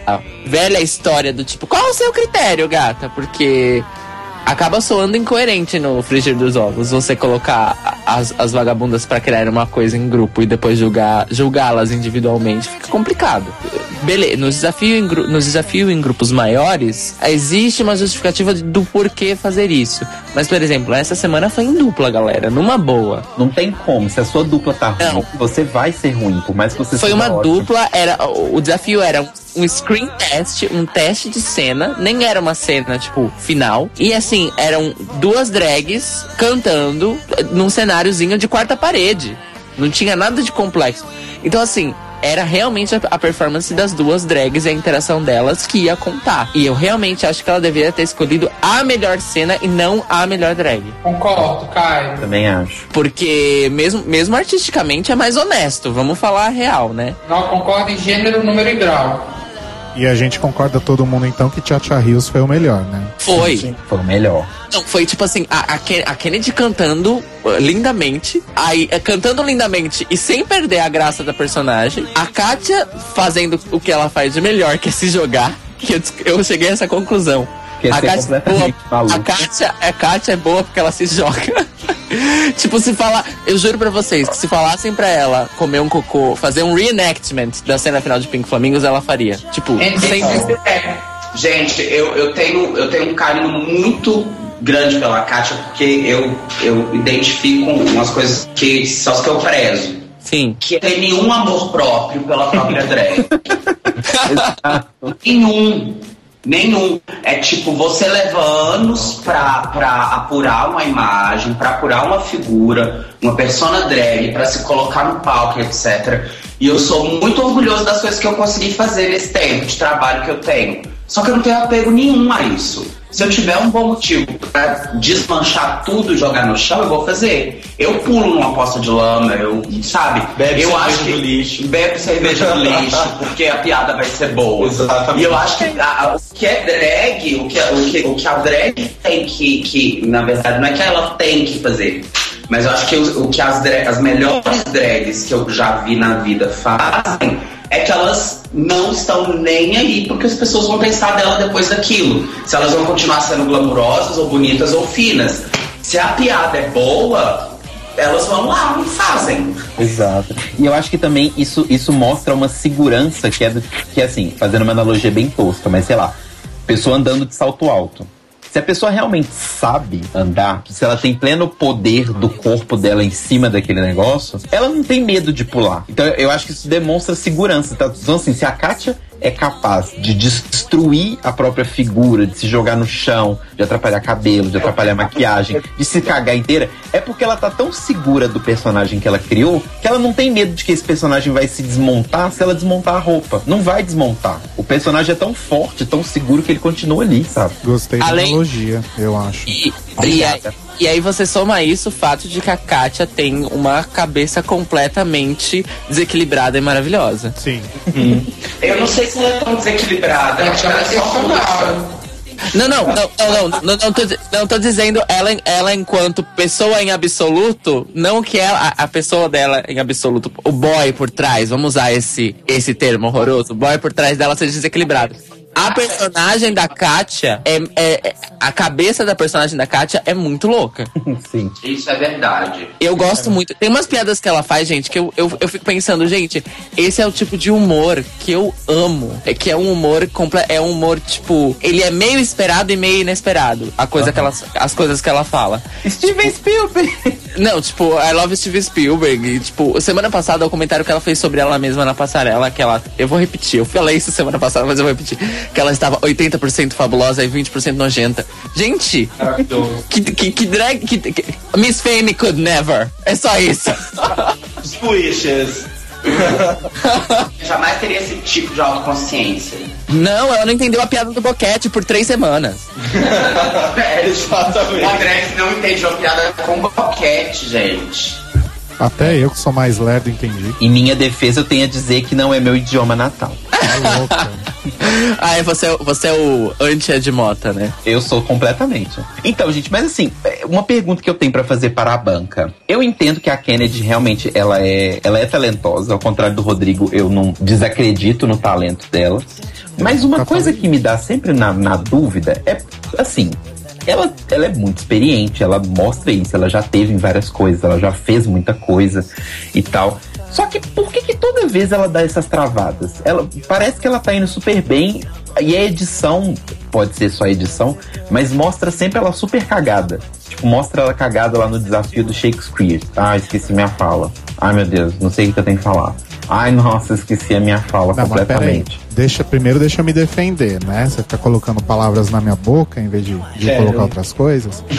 velha história do tipo, qual o seu critério, gata? Porque acaba soando incoerente no frigir dos ovos você colocar as, as vagabundas pra criar uma coisa em grupo e depois julgar julgá-las individualmente. Fica complicado. Beleza, no desafio, em, gru- no desafio em grupos maiores, existe uma justificativa do porquê fazer isso. Mas, por exemplo, essa semana foi em dupla, galera, numa boa. Não tem como. Se a sua dupla tá ruim, Não. você vai ser ruim, por mais que você Foi uma ótimo. dupla, era o desafio era um screen test, um teste de cena, nem era uma cena tipo final. E assim, eram duas drags cantando num cenáriozinho de quarta parede. Não tinha nada de complexo. Então assim, era realmente a, a performance das duas drags e a interação delas que ia contar. E eu realmente acho que ela deveria ter escolhido a melhor cena e não a melhor drag. Concordo, Caio. Também acho. Porque mesmo, mesmo artisticamente é mais honesto, vamos falar a real, né? Não concordo em gênero, número e grau. E a gente concorda todo mundo então que Chacha Hills foi o melhor, né? Foi. Foi o melhor. Não, foi tipo assim, a, a, Ken- a Kennedy cantando uh, lindamente, aí uh, cantando lindamente e sem perder a graça da personagem. A Katia fazendo o que ela faz de melhor, que é se jogar. Que eu, eu cheguei a essa conclusão. Que é a Kátia é boa, a Kátia, a Kátia é boa porque ela se joga. tipo, se falar. Eu juro pra vocês que se falassem pra ela comer um cocô, fazer um reenactment da cena final de Pink Flamingos, ela faria. Tipo, sem. É. Gente, eu, eu, tenho, eu tenho um carinho muito grande pela Kátia, porque eu, eu identifico umas coisas que são as que eu prezo. Sim. Que é ter nenhum amor próprio pela própria drag. nenhum. Nenhum. É tipo, você leva anos pra, pra apurar uma imagem, pra apurar uma figura, uma persona drag, pra se colocar no palco, etc. E eu sou muito orgulhoso das coisas que eu consegui fazer nesse tempo de trabalho que eu tenho. Só que eu não tenho apego nenhum a isso. Se eu tiver um bom motivo pra desmanchar tudo e jogar no chão, eu vou fazer. Eu pulo numa poça de lama, eu, sabe? Bebe eu cerveja acho que do lixo. Bebe cerveja do lixo, porque a piada vai ser boa. Exatamente. E eu acho que a- a- o que é drag, o que, o que, o que a drag tem que, que, na verdade, não é que ela tem que fazer. Mas eu acho que o, que as, dra- as melhores drags que eu já vi na vida fazem é que elas não estão nem aí porque as pessoas vão pensar dela depois daquilo. Se elas vão continuar sendo glamurosas ou bonitas ou finas. Se a piada é boa, elas vão lá e fazem. Exato. E eu acho que também isso, isso mostra uma segurança que é, do, que é assim, fazendo uma analogia bem tosca, mas sei lá, pessoa andando de salto alto. Se a pessoa realmente sabe andar, se ela tem pleno poder do corpo dela em cima daquele negócio, ela não tem medo de pular. Então eu acho que isso demonstra segurança. Tá? Então, assim, se a Kátia é capaz de destruir a própria figura, de se jogar no chão, de atrapalhar cabelo, de atrapalhar maquiagem, de se cagar inteira, é porque ela tá tão segura do personagem que ela criou que ela não tem medo de que esse personagem vai se desmontar se ela desmontar a roupa. Não vai desmontar. O personagem é tão forte, tão seguro que ele continua ali, sabe? Gostei da Além- analogia, eu acho. E, e, e aí você soma isso o fato de que a Kátia tem uma cabeça completamente desequilibrada e maravilhosa. Sim. Eu não sei se ela é tão desequilibrada. Acho que ela é. Não, não, não, não, não, não, não, tô, não tô dizendo ela, ela enquanto pessoa em absoluto, não que ela, a, a pessoa dela em absoluto, o boy por trás, vamos usar esse, esse termo horroroso, o boy por trás dela seja desequilibrado. A personagem da Kátia é, é- é- A cabeça da personagem da Kátia é muito louca. Sim. Isso é verdade. Eu gosto muito. Tem umas piadas que ela faz, gente, que eu, eu, eu fico pensando, gente, esse é o tipo de humor que eu amo. É que é um humor é um humor, tipo, ele é meio esperado e meio inesperado. A coisa que ela, as coisas que ela fala. Steven Spielberg! Não, tipo, I love Steven Spielberg. E, tipo, semana passada o comentário que ela fez sobre ela mesma na passarela, que ela. Eu vou repetir, eu falei isso semana passada, mas eu vou repetir. Que ela estava 80% fabulosa e 20% nojenta. Gente, que, que, que drag. Que, que- Miss Fame could never. É só isso. Squishes. Jamais teria esse tipo de autoconsciência. Não, ela não entendeu a piada do boquete por três semanas. É, Exatamente. O André não entende uma piada com boquete, gente. Até eu que sou mais lerdo entendi. Em minha defesa, eu tenho a dizer que não é meu idioma natal. Tá louca. Ah, é, você, é o- você é o anti-Edmota, né? Eu sou completamente. Então, gente, mas assim, é, uma pergunta que eu tenho pra fazer para a banca. Eu entendo que a Kennedy realmente ela é, ela é talentosa, ao contrário do Rodrigo, eu não desacredito no talento dela. Mas uma coisa que me dá sempre na, na dúvida é assim. Ela, ela é muito experiente, ela mostra isso, ela já teve em várias coisas, ela já fez muita coisa e tal. Só que por que, que toda vez ela dá essas travadas? Ela parece que ela tá indo super bem e a edição pode ser só a edição, mas mostra sempre ela super cagada. Tipo, mostra ela cagada lá no desafio do Shakespeare. Ah, esqueci minha fala. Ai meu Deus, não sei o que eu tenho que falar. Ai, nossa, esqueci a minha fala Não, completamente. Deixa, primeiro deixa eu me defender, né? Você fica colocando palavras na minha boca em vez de, de colocar outras coisas.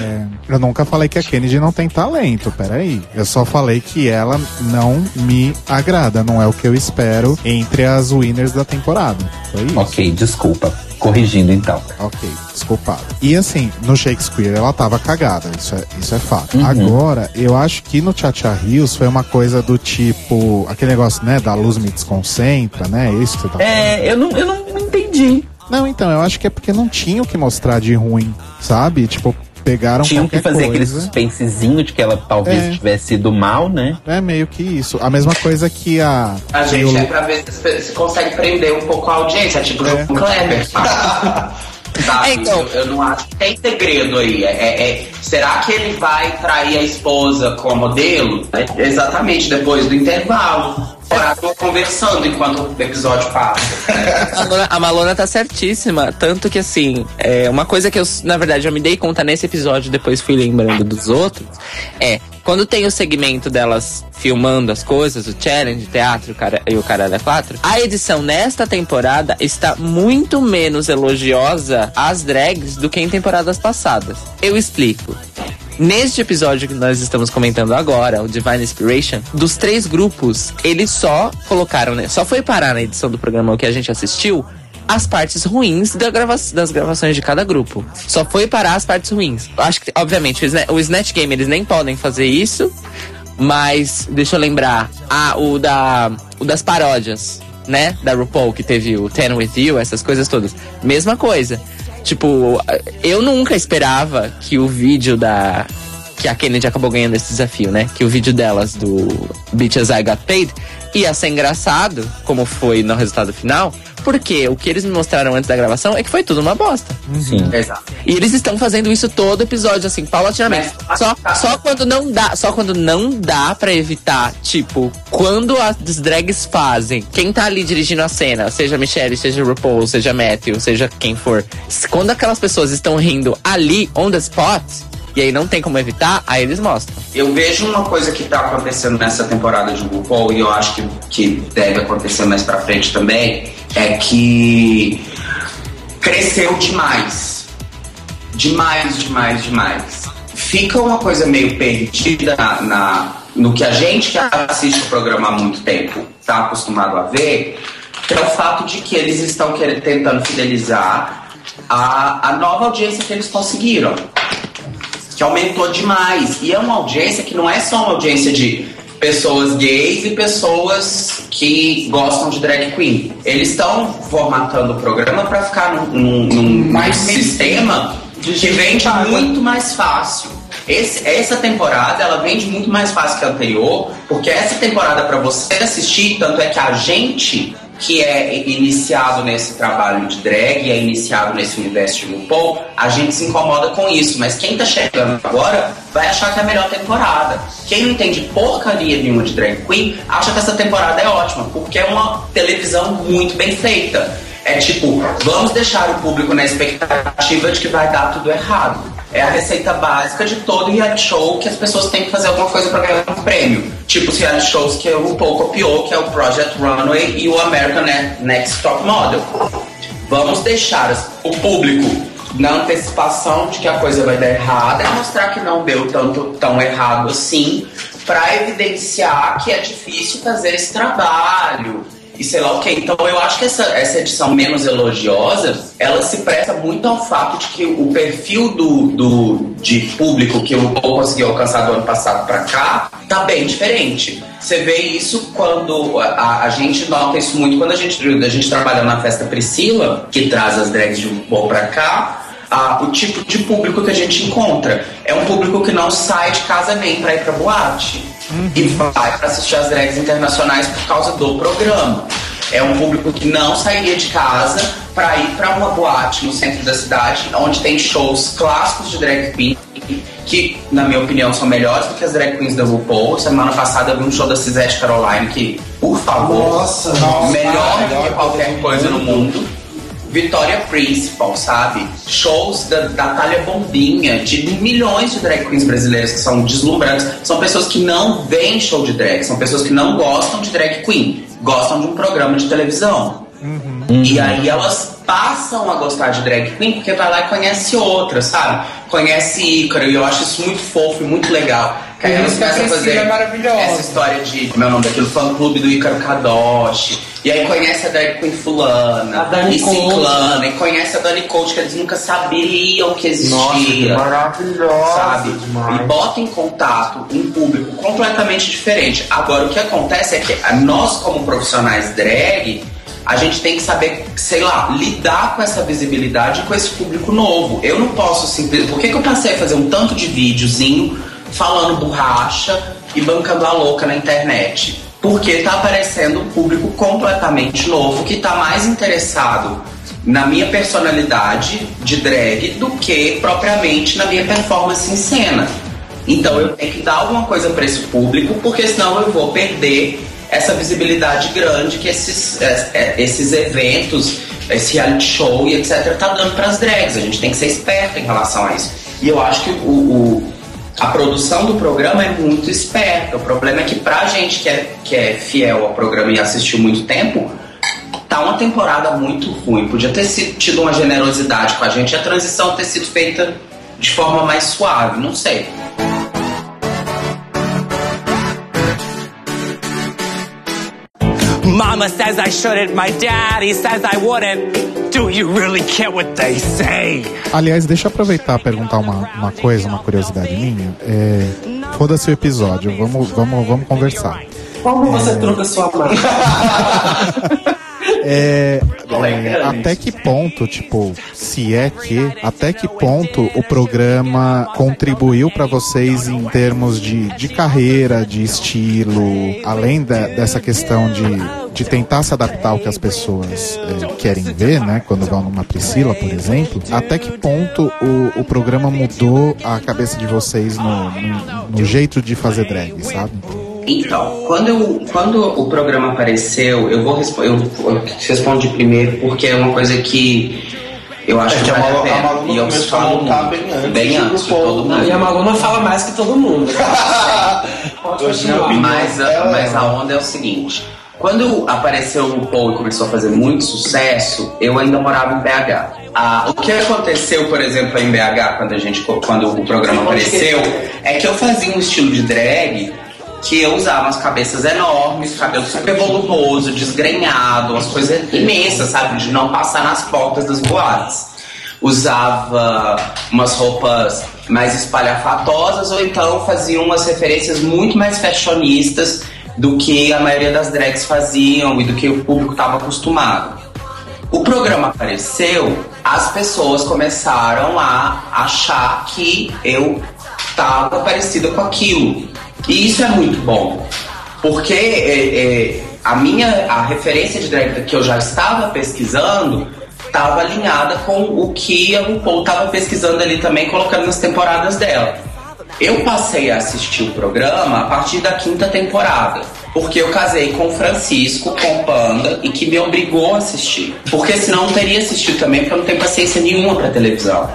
É, eu nunca falei que a Kennedy não tem talento, peraí. Eu só falei que ela não me agrada, não é o que eu espero entre as winners da temporada. Foi isso. Ok, desculpa. Corrigindo então. Ok, desculpado. E assim, no Shakespeare ela tava cagada, isso é, isso é fato. Uhum. Agora, eu acho que no Chacha Rios foi uma coisa do tipo, aquele negócio, né, da luz me desconcentra, né? É isso que você tá falando. É, eu não, eu não entendi. Não, então, eu acho que é porque não tinha o que mostrar de ruim, sabe? Tipo, pegaram Tinham que fazer aquele coisa. suspensezinho de que ela talvez É. tivesse sido mal, né? É meio que isso. A mesma coisa que a. A que gente o- é pra ver se se consegue prender um pouco a audiência, tipo É. João Kleber. Sabe? Então. eu, eu não acho que tem segredo aí. É, é- é- será que ele vai trair a esposa com a modelo? É exatamente depois do intervalo. Tô conversando enquanto o episódio passa. A Malona, a Malona tá certíssima. Tanto que, assim, é uma coisa que eu, na verdade, eu me dei conta nesse episódio, depois fui lembrando dos outros, é quando tem o segmento delas filmando as coisas, o challenge, teatro cara, e o Caralho 4, a edição nesta temporada está muito menos elogiosa às drags do que em temporadas passadas. Eu explico. Neste episódio que nós estamos comentando agora, o Divine Inspiration, dos três grupos, eles só colocaram, né? Só foi parar na edição do programa que a gente assistiu as partes ruins da grava das gravações de cada grupo. Só foi parar as partes ruins. Acho que, obviamente, o Sna- o Snatch Game eles nem podem fazer isso, mas deixa eu lembrar, o da o das paródias, né, da RuPaul que teve o Ten with You, essas coisas todas. Mesma coisa. Tipo, eu nunca esperava que o vídeo da que a Kennedy acabou ganhando esse desafio, né? Que o vídeo delas do Bitches I Got Paid ia ser engraçado, como foi no resultado final, porque o que eles me mostraram antes da gravação é que foi tudo uma bosta. Sim. Exato. E eles estão fazendo isso todo episódio, assim, paulatinamente. Mas- Só, tá. só quando não dá, só quando não dá pra evitar, tipo, quando as drags fazem, quem tá ali dirigindo a cena, seja Michelle, seja RuPaul, seja Matthew, seja quem for, quando aquelas pessoas estão rindo ali, on the spot, e aí não tem como evitar, aí eles mostram. Eu vejo uma coisa que tá acontecendo nessa temporada de RuPaul e eu acho que, que deve acontecer mais pra frente também, é que cresceu demais. Demais, demais, demais. Fica uma coisa meio perdida na, na- no que a gente que assiste o programa há muito tempo tá acostumado a ver, que é o fato de que eles estão querendo, tentando fidelizar a, a nova audiência que eles conseguiram que aumentou demais. E é uma audiência que não é só uma audiência de pessoas gays e pessoas que gostam de drag queen. Eles estão formatando o programa para ficar num, num- num Mais sistema que vende muito mais fácil. Esse- essa temporada ela vende muito mais fácil que a anterior, porque essa temporada para você assistir, tanto é que a gente que é iniciado nesse trabalho de drag, é iniciado nesse universo de RuPaul, a gente se incomoda com isso. Mas quem tá chegando agora vai achar que é a melhor temporada. Quem não entende porcaria nenhuma de drag queen, acha que essa temporada é ótima, porque é uma televisão muito bem feita. É tipo, vamos deixar o público na expectativa de que vai dar tudo errado. É a receita básica de todo reality show que as pessoas têm que fazer alguma coisa para ganhar um prêmio. Tipo os reality shows que o RuPaul copiou, que é o Project Runway e o American Ne- Next Top Model. Vamos deixar o público na antecipação de que a coisa vai dar errada e mostrar que não deu tanto tão errado assim, para evidenciar que é difícil fazer esse trabalho e sei lá o que. Então eu acho que essa, essa edição menos elogiosa, ela se presta muito ao fato de que o perfil do, do de público que o Paul conseguiu alcançar do ano passado para cá tá bem diferente. Você vê isso quando a, a gente nota isso muito quando a gente, a gente trabalha na festa Priscila, que traz as drags de RuPaul pra cá. ah, o tipo de público que a gente encontra é um público que não sai de casa nem pra ir pra boate e vai pra assistir as drags internacionais por causa do programa. É um público que não sairia de casa pra ir pra uma boate no centro da cidade, onde tem shows clássicos de drag queen que, na minha opinião, são melhores do que as drag queens da RuPaul. Semana passada eu vi um show da Cisette Caroline que, por favor, Nossa, nossa, melhor do melhor que qualquer coisa no mundo. Vitória Principal, sabe? Shows da, da Bombinha, de milhões de drag queens brasileiras que são deslumbrantes. São pessoas que não veem show de drag, são pessoas que não gostam de drag queen, gostam de um programa de televisão. E aí elas passam a gostar de drag queen porque vai lá e conhece outra, sabe? Conhece Ícaro, e eu acho isso muito fofo e muito legal. Que aí Por elas começam a fazer é maravilhosa. essa história de, como é o nome daquilo, fã clube do Ícaro Kadoshi. E aí conhece a drag queen fulana, A Dani e ciclana, e conhece a Dani Coach, que eles nunca sabiam que existia Nossa, que maravilhosa sabe? demais. E bota em contato um público completamente diferente. Agora, o que acontece é que nós, como profissionais drag, a gente tem que saber, sei lá, lidar com essa visibilidade com esse público novo. Eu não posso simplesmente. Por que, que eu passei a fazer um tanto de videozinho falando borracha e bancando a louca na internet? Porque tá aparecendo um público completamente novo que tá mais interessado na minha personalidade de drag do que propriamente na minha performance em cena. Então eu tenho que dar alguma coisa para esse público, porque senão eu vou perder essa visibilidade grande que esses, é, é, esses eventos, esse reality show e etc. tá dando para as drags. A gente tem que ser esperto em relação a isso. E eu acho que o, o- a produção do programa é muito esperta. O problema é que pra gente que é, que é fiel ao programa e assistiu muito tempo, tá uma temporada muito ruim. Podia ter sido, tido uma generosidade com a gente, a transição ter sido feita de forma mais suave, não sei. Mama says I shouldn't, my daddy says I wouldn't. Do you really care what they say? Aliás, deixa eu aproveitar e perguntar uma, uma coisa, uma curiosidade minha. É, Foda-se o episódio, vamos, vamos, vamos conversar. Como você troca sua mãe? É, é, até que ponto, tipo, se é que, até que ponto o programa contribuiu pra vocês em termos de, de carreira, de estilo, além da- dessa questão de, de tentar se adaptar ao que as pessoas é, querem ver, né? Quando vão numa Priscila, por exemplo, até que ponto o, o programa mudou a cabeça de vocês no, no, no jeito de fazer drag, sabe? Então, quando, eu, quando o programa apareceu, eu vou respo- eu, eu respondi primeiro porque é uma coisa que eu acho É que que a vale a Malu- a pena. Malu E eu falo bem antes bem antes de todo mundo. E a Maluma fala mais que todo mundo. Pode continuar. Mas a, Ela- mas a onda é o seguinte: quando apareceu o Paul e começou a fazer muito sucesso, eu ainda morava em BH. Ah, o que aconteceu, por exemplo, em BH, quando, a gente, quando o programa apareceu, é que eu fazia um estilo de drag que eu usava umas cabeças enormes, cabelo super volumoso, desgrenhado, umas coisas imensas, sabe? De não passar nas portas das boates usava umas roupas mais espalhafatosas ou então fazia umas referências muito mais fashionistas do que a maioria das drags faziam e do que o público estava acostumado. O programa apareceu, as pessoas começaram a achar que eu estava parecida com aquilo. E isso é muito bom, porque é, é, a minha a referência de drag que eu já estava pesquisando estava alinhada com o que a RuPaul estava pesquisando ali também, colocando nas temporadas dela. Eu passei a assistir o programa a partir da quinta temporada, porque eu casei com Francisco, com Panda, e que me obrigou a assistir. Porque senão não teria assistido também, porque eu não tenho paciência nenhuma pra televisão.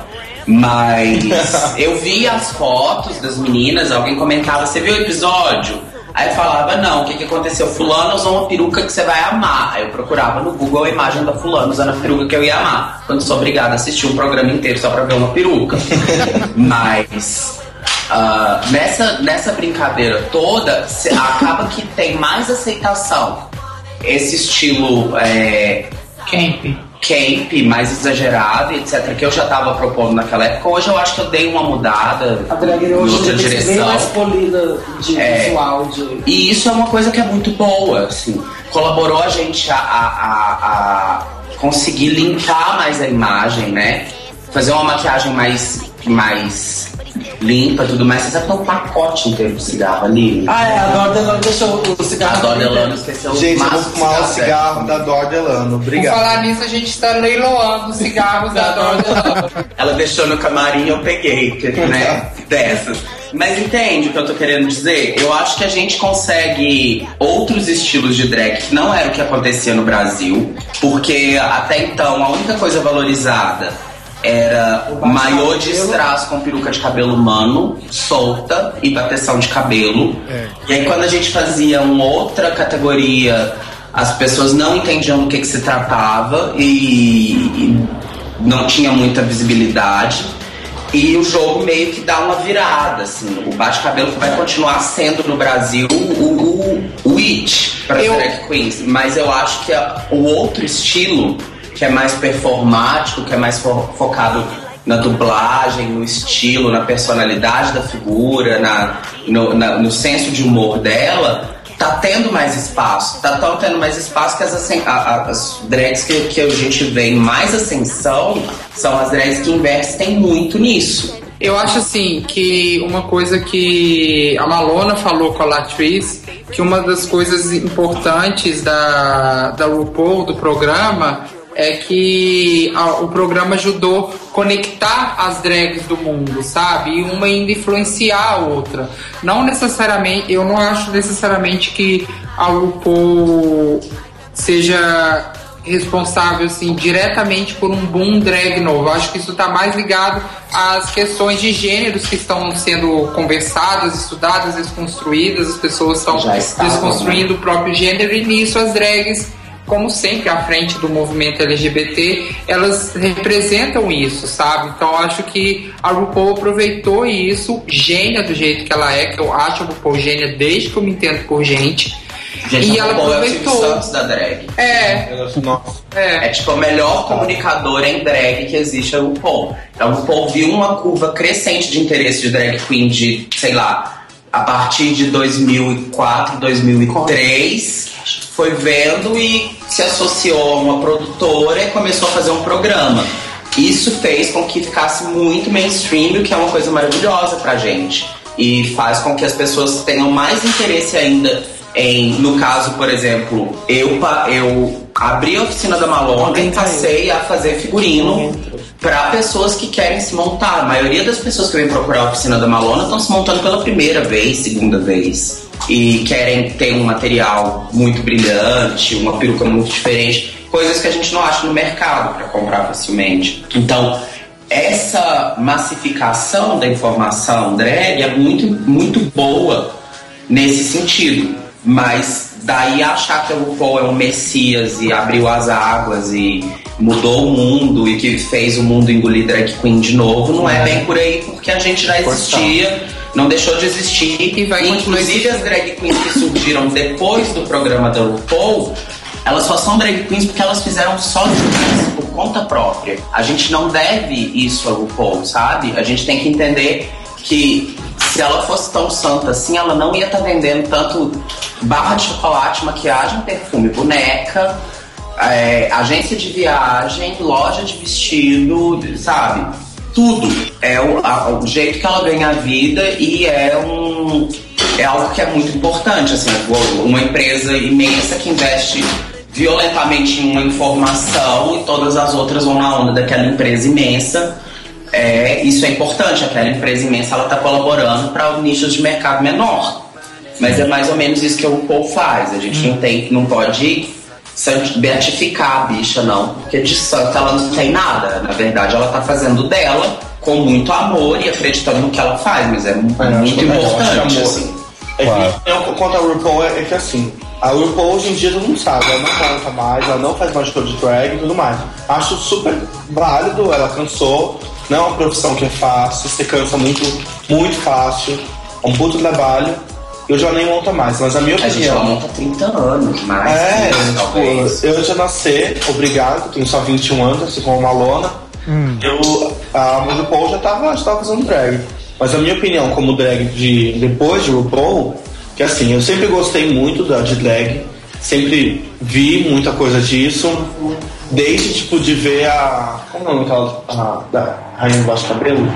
Mas eu vi as fotos das meninas, alguém comentava, você viu o episódio? Aí eu falava, não, o que, que aconteceu? Fulano usou uma peruca que você vai amar. Aí eu procurava no Google a imagem da fulano usando a peruca que eu ia amar. Quando sou obrigada a assistir um programa inteiro só pra ver uma peruca. Mas ah, nessa, nessa brincadeira toda, cê- acaba que tem mais aceitação. Esse estilo é, Camp. Camp, mais exagerado, etc., que eu já tava propondo naquela época. Hoje eu acho que eu dei uma mudada A drag em hoje outra ser bem direção. mais polida de É. visual. De... E isso é uma coisa que é muito boa, assim. Colaborou a gente a, a, a- a conseguir limpar mais a imagem, né? Fazer uma maquiagem mais, mais limpa e tudo mais. Você sabe que tem um pacote inteiro de cigarro ali? Ah, é, a Dora Delano deixou o cigarro. A Dona Delano esqueceu o Gente, eu vou fumar o cigarro da Dor Delano. Por Obrigado. falar nisso, a gente está leiloando os cigarros da Dora Delano. Ela deixou no camarim eu peguei, né? Dessas. Mas entende o que eu tô querendo dizer? Eu acho que a gente consegue outros estilos de drag que não era o que acontecia no Brasil, porque até então a única coisa valorizada era O maiô de strass com peruca de cabelo humano, solta e bateção de cabelo. E aí quando a gente fazia uma outra categoria, as pessoas não entendiam do que, que se tratava e, e não tinha muita visibilidade. E o jogo meio que dá uma virada, assim. O bate-cabelo vai continuar sendo no Brasil o, o, o it para Eu- drag queens. Mas eu acho que a- o outro estilo, que é mais performático, que é mais fo- focado na dublagem, no estilo, na personalidade da figura, na, no, na- no senso de humor dela, tá tendo mais espaço. Tá tão tendo mais espaço que as, ascen- a- a- as drags que, que a gente vê em mais ascensão são as drags que investem muito nisso. Eu acho assim que uma coisa que a Malona falou com a Latriz, que uma das coisas importantes da, da RuPaul, do programa, é que a- o programa ajudou conectar as drags do mundo, sabe? E uma ainda influenciar a outra. Não necessariamente, eu não acho necessariamente que a RuPaul seja responsável assim diretamente por um boom drag novo. Acho que isso está mais ligado às questões de gêneros que estão sendo conversadas, estudadas, desconstruídas. As pessoas estão estavam, desconstruindo o próprio gênero e nisso as drags como sempre, à frente do movimento LGBT, elas representam isso, sabe? Então eu acho que a RuPaul aproveitou isso, gênia do jeito que ela é, que eu acho a RuPaul gênia desde que eu me entendo por gente. Gente, e a ela RuPaul é o aproveitou. Santos da drag. É, Nossa. é. É tipo a melhor comunicadora em drag que existe a RuPaul. Então, a RuPaul viu uma curva crescente de interesse de drag queen de, sei lá, a partir de 2004, 2003, foi vendo e se associou a uma produtora e começou a fazer um programa. Isso fez com que ficasse muito mainstream, o que é uma coisa maravilhosa pra gente. E faz com que as pessoas tenham mais interesse ainda em, no caso, por exemplo, eu, eu abri a oficina da Malona e passei a fazer figurino para pessoas que querem se montar. A maioria das pessoas que vêm procurar a oficina da Malona estão se montando pela primeira vez, segunda vez. E querem ter um material muito brilhante, uma peruca muito diferente, coisas que a gente não acha no mercado para comprar facilmente. Então, essa massificação da informação drag é muito, muito boa nesse sentido. Mas daí achar que o RuPaul é um messias e abriu as águas e mudou o mundo e que fez o mundo engolir drag queen de novo, não é bem por aí, porque a gente já existia, não deixou de existir. E vai Inclusive as drag queens que surgiram depois do programa da RuPaul, elas só são drag queens porque elas fizeram só isso por conta própria. A gente não deve isso a RuPaul, sabe? A gente tem que entender que se ela fosse tão santa assim, ela não ia estar vendendo tanto barra de chocolate, maquiagem, perfume, boneca, é, agência de viagem, loja de vestido, sabe? Tudo. É o, a- o jeito que ela ganha a vida e é um. É algo que é muito importante, assim, uma empresa imensa que investe violentamente em uma informação e todas as outras vão na onda daquela empresa imensa. É, isso é importante, aquela empresa imensa ela está colaborando para nichos de mercado menor. Mas é mais ou menos isso que o RuPaul faz. A gente não tem, não pode beatificar a bicha, não, porque de santa ela não tem nada. Na verdade, ela tá fazendo dela com muito amor e acreditando no que ela faz, mas é, muito É, acho importante, assim. É que, eu, quanto a RuPaul, é, é que assim, a RuPaul hoje em dia todo mundo sabe, ela não canta mais, ela não faz mais show de drag e tudo mais. Acho super válido, ela cansou, não é uma profissão que é fácil, você cansa muito, muito fácil, é um puto trabalho, eu já nem monto mais, mas a minha A gente opinião. monta 30 anos, mais, É, né, talvez. tipo, eu já nasci, obrigado, tenho só 21 anos, assim como uma lona. Eu, a RuPaul já tava, já tava fazendo drag. Mas a minha opinião como drag de depois de RuPaul, que assim, eu sempre gostei muito da, de drag, sempre vi muita coisa disso, desde tipo de ver a. Como é o nome daquela. A, da Rainha do Baixo Cabelo?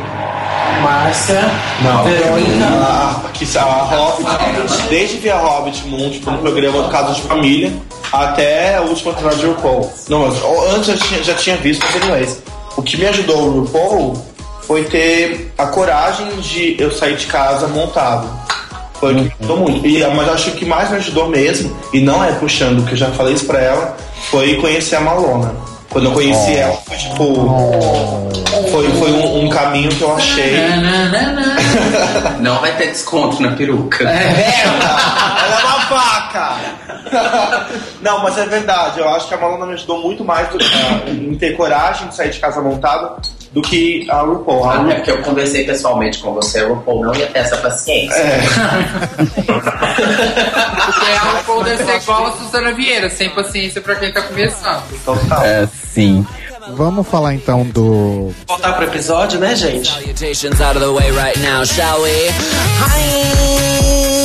Márcia, Não, Verônica. a, a, que, a Hobbit, desde ver a Hobbit Moon, tipo, no programa do Caso de Família, até a última temporada de RuPaul. Não, antes eu já tinha, já tinha visto, mas anyways. O que me ajudou o RuPaul foi ter a coragem de eu sair de casa montado. Foi o que me ajudou muito. E, mas eu acho que o que mais me ajudou mesmo, e não é puxando, que eu já falei isso pra ela, foi conhecer a Malona. Quando eu conheci ela, foi tipo. Foi, foi um, um caminho que eu achei. Não vai ter desconto na peruca. Ela é uma vaca! Não, mas é verdade. Eu acho que a Malona me ajudou muito mais do que- em ter coragem de sair de casa montado do que a RuPaul. A Até Ru- porque eu conversei pessoalmente com você, o RuPaul não ia ter essa paciência. É, Porque a RuPaul deve ser igual a Suzana Vieira, sem paciência pra quem tá começando. total. É, sim. Vamos falar então do. Voltar pro episódio, né, gente? Salutations out of the way right now, shall we? Hi.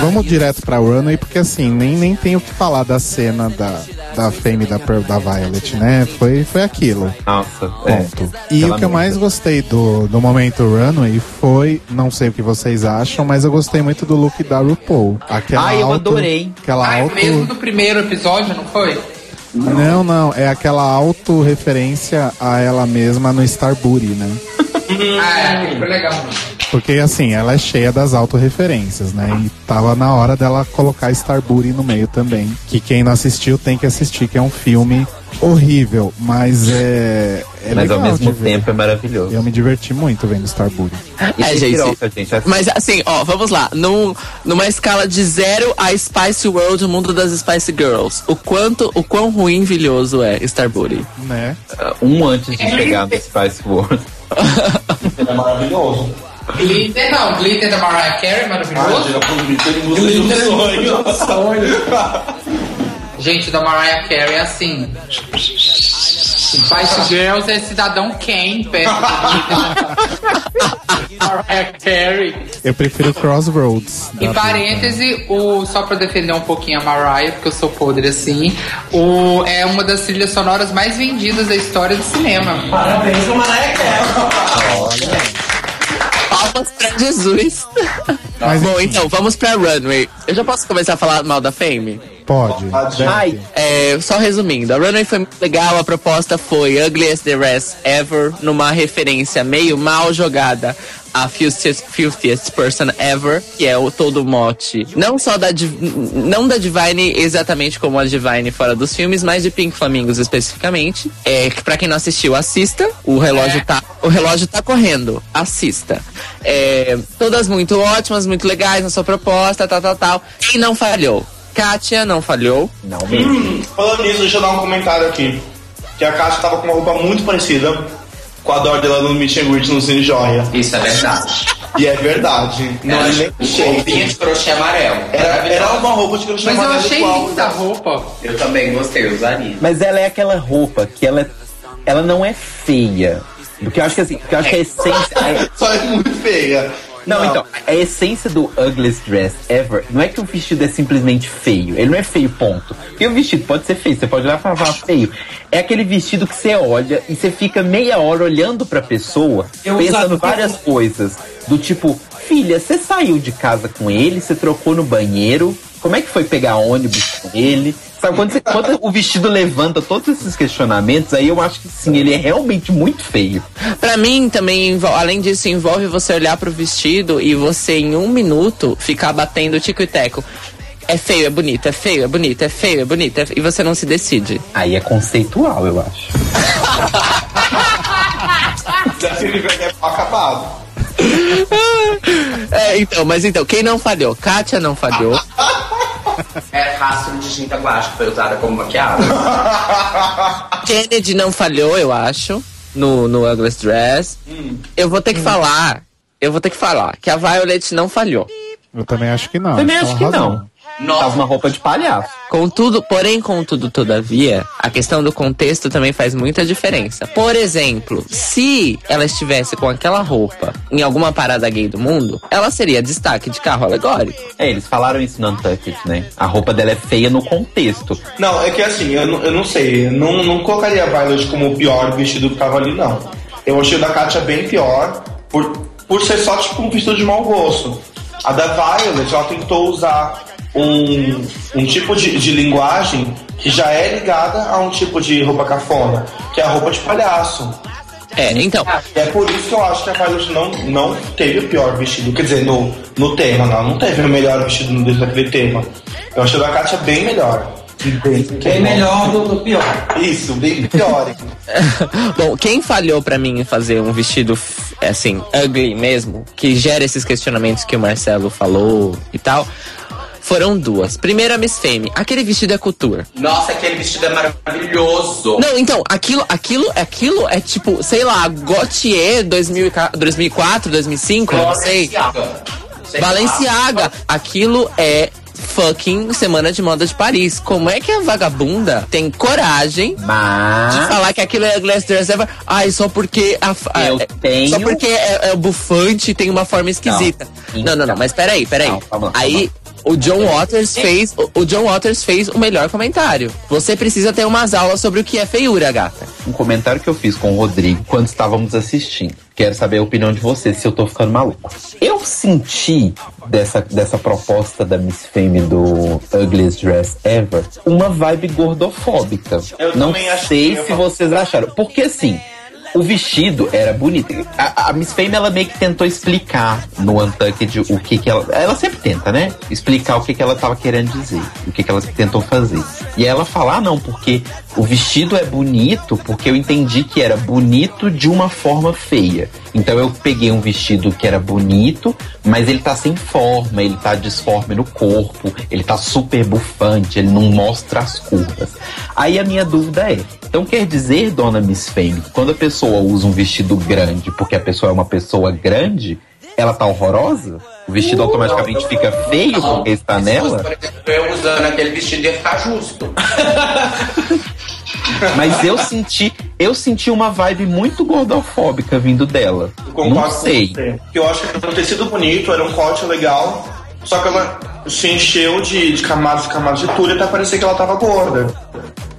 Vamos direto pra Runway, porque assim, nem, nem tem o que falar da cena da, da Fame e da, da Violet, né? Foi, foi aquilo. Nossa, Ponto. E o que eu mais gostei do, do momento Runway foi, não sei o que vocês acham, mas eu gostei muito do look da RuPaul. Aquela Ai, eu auto- adorei. Aquela Ah, auto... mesmo no primeiro episódio, não foi? Não, não, é aquela auto-referência a ela mesma no Star Booty, né? Ah, é, foi legal. Porque assim, ela é cheia das autorreferências, né? E tava na hora dela colocar Star Booty no meio também. Que quem não assistiu tem que assistir, que é um filme horrível, mas é, é Mas ao mesmo tempo é maravilhoso. Eu me diverti muito vendo Starbury. É, gente. piroca, gente. assim. Mas assim, ó, vamos lá. Num, numa escala de zero a Spice World, o mundo das Spice Girls. O quanto, o quão ruim vilhoso é Starbury. Né? Um antes de chegar no Spice World. É maravilhoso. Glitter, não, Glitter da Mariah Carey, Ah, maravilhoso. pro glitter do sonho. Gente, da Mariah Carey é assim. Spice Girls é cidadão Kane perto Mariah Carey. Eu prefiro Crossroads. Em parêntese, o, só pra defender um pouquinho a Mariah, porque eu sou podre assim, o, é uma das trilhas sonoras mais vendidas da história do cinema. Parabéns pro Mariah Carey. Palmas pra Jesus. Mas, Bom, então, vamos pra Runway. Eu já posso começar a falar mal da Fame? Pode. Ai, É, só resumindo, a Runway foi muito legal, a proposta foi Ugliest the Rest Ever, numa referência meio mal jogada a Filthiest, Filthiest Person Ever, que é o todo mote, não só da, não da Divine exatamente como a Divine fora dos filmes, mas de Pink Flamingos especificamente. É, que pra quem não assistiu, assista, o relógio É. tá, o relógio tá correndo, assista. É, todas muito ótimas, muito legais na sua proposta, tal, tal, tal. Quem não falhou? Kátia não falhou. não mesmo. Falando nisso, deixa eu dar um comentário aqui. Que a Caixa tava com uma roupa muito parecida com a Dor dela no Meet and Greet no Cine Joia. Isso é verdade. E é verdade. Não é nem Roupinha de crochê amarelo. Era, era uma roupa de crochê Mas eu amarelo achei igual. linda a roupa. Eu também gostei, eu usaria. Mas ela é aquela roupa que ela, ela não é feia. Porque eu acho que assim, porque eu acho que a essência. é- Só é muito feia. Não, então, a essência do ugliest dress ever não é que o vestido é simplesmente feio. Ele não é feio, ponto. Porque o vestido pode ser feio, você pode olhar e falar "Ah, feio. É aquele vestido que você olha e você fica meia hora olhando pra pessoa, Eu pensando várias coisas. Do tipo, filha, você saiu de casa com ele, você trocou no banheiro, como é que foi pegar ônibus com ele? Sabe, quando, você- quando o vestido levanta todos esses questionamentos, aí eu acho que sim, ele é realmente muito feio. Pra mim também, além disso, envolve você olhar pro vestido e você em um minuto ficar batendo tico e teco. É feio, é bonito, é feio, é bonito, é feio, é bonito, é fe- e você não se decide. Aí é conceitual, eu acho. Deve ele é acabado. É, então, mas então, quem não falhou? Kátia não falhou. É rastro de tinta guache que foi usada como maquiagem. Kennedy não falhou, eu acho, no, no Ugliest Dress. Eu vou ter que falar, eu vou ter que falar que a Violet não falhou. Eu também acho que não. Também Ela acho que arrasou. não. Tava uma roupa de palhaço. Contudo, porém, contudo, todavia, a questão do contexto também faz muita diferença. Por exemplo, se ela estivesse com aquela roupa em alguma parada gay do mundo, ela seria destaque de carro alegórico. É, eles falaram isso no Untucked, né? A roupa dela é feia no contexto. Não, é que assim, eu, não- eu não sei. Eu não, não colocaria a Violet como o pior vestido que tava ali, não. Eu achei o da Katia bem pior, por, por ser só tipo um vestido de mau gosto. A da Violet, ela tentou usar um, um tipo de, de linguagem que já é ligada a um tipo de roupa cafona, que é a roupa de palhaço. É, então, É por isso que eu acho que a Violet não, não teve o pior vestido. Quer dizer, no, no tema, não, não teve o melhor vestido no dentro daquele tema. Eu achei o da Katia bem melhor. Bem, Bem melhor do, do pior. Isso, bem pior. Bom, quem falhou pra mim em fazer um vestido f- assim, ugly mesmo, que gera esses questionamentos que o Marcelo falou e tal, foram duas. Primeiro a Miss Fame, aquele vestido é couture. Nossa, aquele vestido é maravilhoso. Não, então, aquilo, aquilo, aquilo é tipo, sei lá, Gautier 2000, 2004, 2005, não sei. Balenciaga. Aquilo é fucking Semana de Moda de Paris. Como é que a vagabunda tem coragem de Mas. falar que aquilo é Glass Dress Ever? Ai, só porque a, a- Eu é- tenho- Só porque é, é bufante e tem uma forma esquisita. Não. Não, não, não, mas peraí, peraí. Não, vamos lá, Aí. O John Waters fez o- o John Waters fez o melhor comentário. Você precisa ter umas aulas sobre o que é feiura, gata. Um comentário que eu fiz com o Rodrigo quando estávamos assistindo. Quero saber a opinião de vocês, se eu tô ficando maluco. Eu senti dessa, dessa proposta da Miss Fame do Ugliest Dress Ever uma vibe gordofóbica. Eu Não sei eu se vocês acharam. Porque assim, o vestido era bonito. A, a Miss Fame, ela meio que tentou explicar no Untucked o que que ela... Ela sempre tenta, né? Explicar o que que ela tava querendo dizer. O que que ela tentou fazer. E ela fala, ah, não, porque o vestido é bonito porque eu entendi que era bonito de uma forma feia. Então eu peguei um vestido que era bonito, mas ele tá sem forma, ele tá disforme no corpo, ele tá super bufante, ele não mostra as curvas. Aí a minha dúvida é, então quer dizer, dona Miss Fame, quando a pessoa usa um vestido grande porque a pessoa é uma pessoa grande, ela tá horrorosa? O vestido automaticamente fica feio porque está nela? Por exemplo, eu usando aquele vestido ia ficar justo. Mas eu senti, eu senti uma vibe muito gordofóbica vindo dela. Concordo Não com sei. eu acho que era um tecido bonito, era um corte legal, só que ela se encheu de, de camadas e camadas de tudo até parecer que ela tava gorda.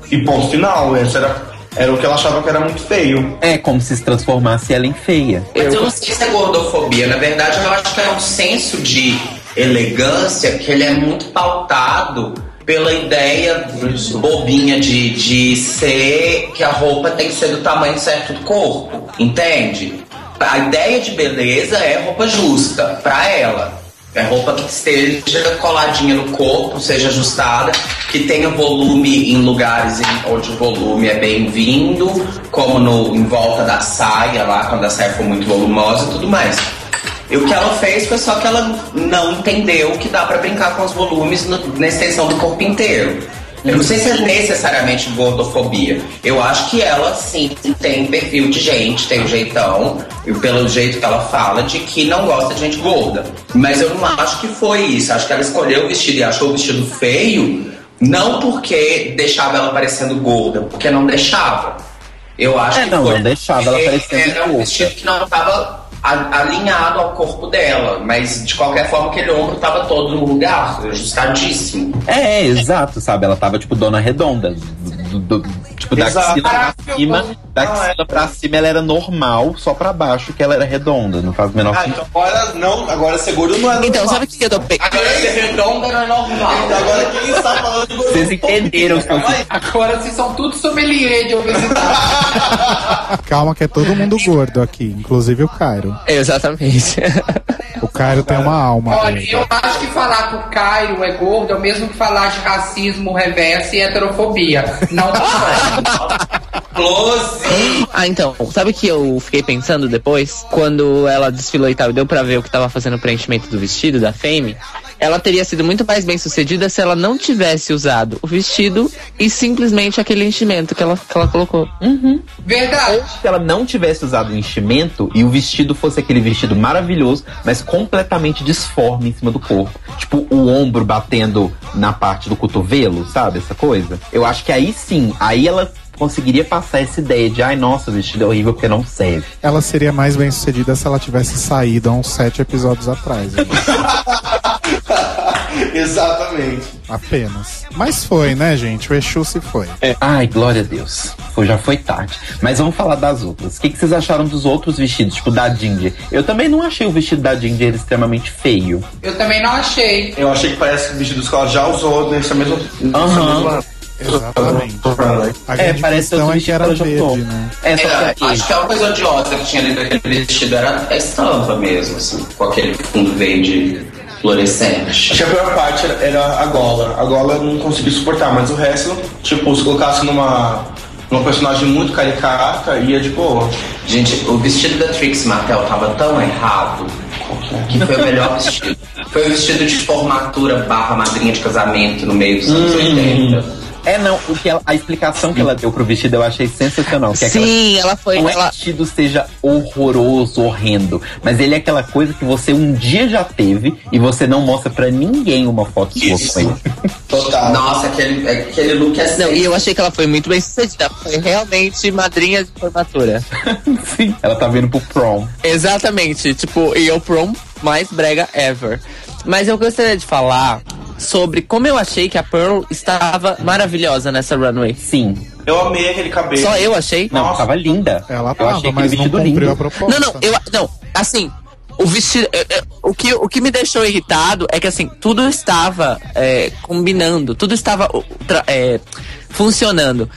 E ponto final, esse era, era o que ela achava que era muito feio. É como se se transformasse ela em feia. Mas eu não sei se é gordofobia. Na verdade, eu acho que é um senso de elegância que ele é muito pautado pela ideia bobinha de, de ser que a roupa tem que ser do tamanho certo do corpo, entende? A ideia de beleza é roupa justa pra ela. É roupa que esteja coladinha no corpo, seja ajustada, que tenha volume em lugares onde o volume é bem-vindo, como no, em volta da saia lá, quando a saia for muito volumosa e tudo mais. E o que ela fez foi só que ela não entendeu que dá pra brincar com os volumes no- na extensão do corpo inteiro. Eu não sei se é necessariamente gordofobia. Eu acho que ela sim tem perfil de gente, tem um jeitão, e pelo jeito que ela fala, de que não gosta de gente gorda. Mas eu não acho que foi isso. Acho que ela escolheu o vestido e achou o vestido feio, não porque deixava ela parecendo gorda, porque não deixava. Eu acho É, que não, foi não deixava ela parecendo era um gorda. vestido que não estava alinhado ao corpo dela, mas de qualquer forma aquele ombro estava todo no lugar, ajustadíssimo. É, é, exato, sabe? Ela tava tipo dona redonda. Do- do- do- tipo, da Exato. axila pra Ah, cima, da Ah, é. axila pra cima ela era normal, só pra baixo que ela era redonda. Não faz o menor Ah, sentido. então agora não, agora ser gordo não é Então, normal. sabe o que eu tô pe... Agora ser redonda era normal. Agora quem está falando de gordo? Vocês entenderam que eu. Agora vocês são tudo sommelier de obesidade. Calma que é todo mundo gordo aqui, inclusive o Cairo. Exatamente. O Cairo tem uma alma. Olha, eu acho que falar que o Cairo é gordo é o mesmo que falar de racismo reverso e heterofobia. Não Close. Ah, então, sabe o que eu fiquei pensando depois? Quando ela desfilou e tal, e deu pra ver o que tava fazendo o preenchimento do vestido da Fame. Ela teria sido muito mais bem sucedida se ela não tivesse usado o vestido e simplesmente aquele enchimento que ela, que ela colocou. Verdade. se ela não tivesse usado o enchimento e o vestido fosse aquele vestido maravilhoso, mas completamente disforme em cima do corpo. Tipo, o ombro batendo na parte do cotovelo, sabe? Essa coisa. Eu acho que aí sim, aí ela conseguiria passar essa ideia de, ai, nossa, o vestido é horrível porque não serve. Ela seria mais bem sucedida se ela tivesse saído há uns sete episódios atrás. Exatamente. Apenas. Mas foi, né, gente? O Exu se foi. Ai, glória a Deus. Foi, já foi tarde. Mas vamos falar das outras. O que, que vocês acharam dos outros vestidos? Tipo, da Ginger. Eu também não achei o vestido da Ginger extremamente feio. Eu também não achei. Eu achei que parece vestidos que ela já usou nessa mesma. nessa Aham. mesma Exatamente. A É, parece questão outro é que era verde, né? É, só É, acho que a única coisa odiosa que tinha ali naquele vestido era a estampa mesmo, assim, com aquele fundo verde fluorescente. Acho que a pior parte era, a gola. A gola eu não consegui suportar, mas o resto, tipo, se colocasse numa, numa personagem muito caricata, ia de boa. Gente, o vestido da Trix Mattel tava tão errado que foi o melhor vestido. Foi o vestido de formatura barra madrinha de casamento no meio dos anos 80. É, não, o que ela- a explicação que ela deu pro vestido eu achei sensacional. Que é aquela- Sim, ela foi. Não é que Ela, o vestido seja horroroso, horrendo, mas ele é aquela coisa que você um dia já teve e você não mostra pra ninguém uma foto sua com ele. Total. Nossa, aquele, aquele look é não, e eu achei que ela foi muito bem sucedida. Foi realmente madrinha de formatura. Sim. Ela tá vindo pro prom. Exatamente, tipo, e o prom mais brega ever. Mas eu gostaria de falar sobre como eu achei que a Pearl estava maravilhosa nessa runway. Sim. Eu amei aquele cabelo. Só eu achei? Não, Nossa. tava linda. Ela eu tava, achei mas não vestido cumpriu a lindo. proposta. Não, não, eu não, assim, o vestido. eu- eu- o, que, o que me deixou irritado é que assim, tudo estava é, combinando, tudo estava é, funcionando.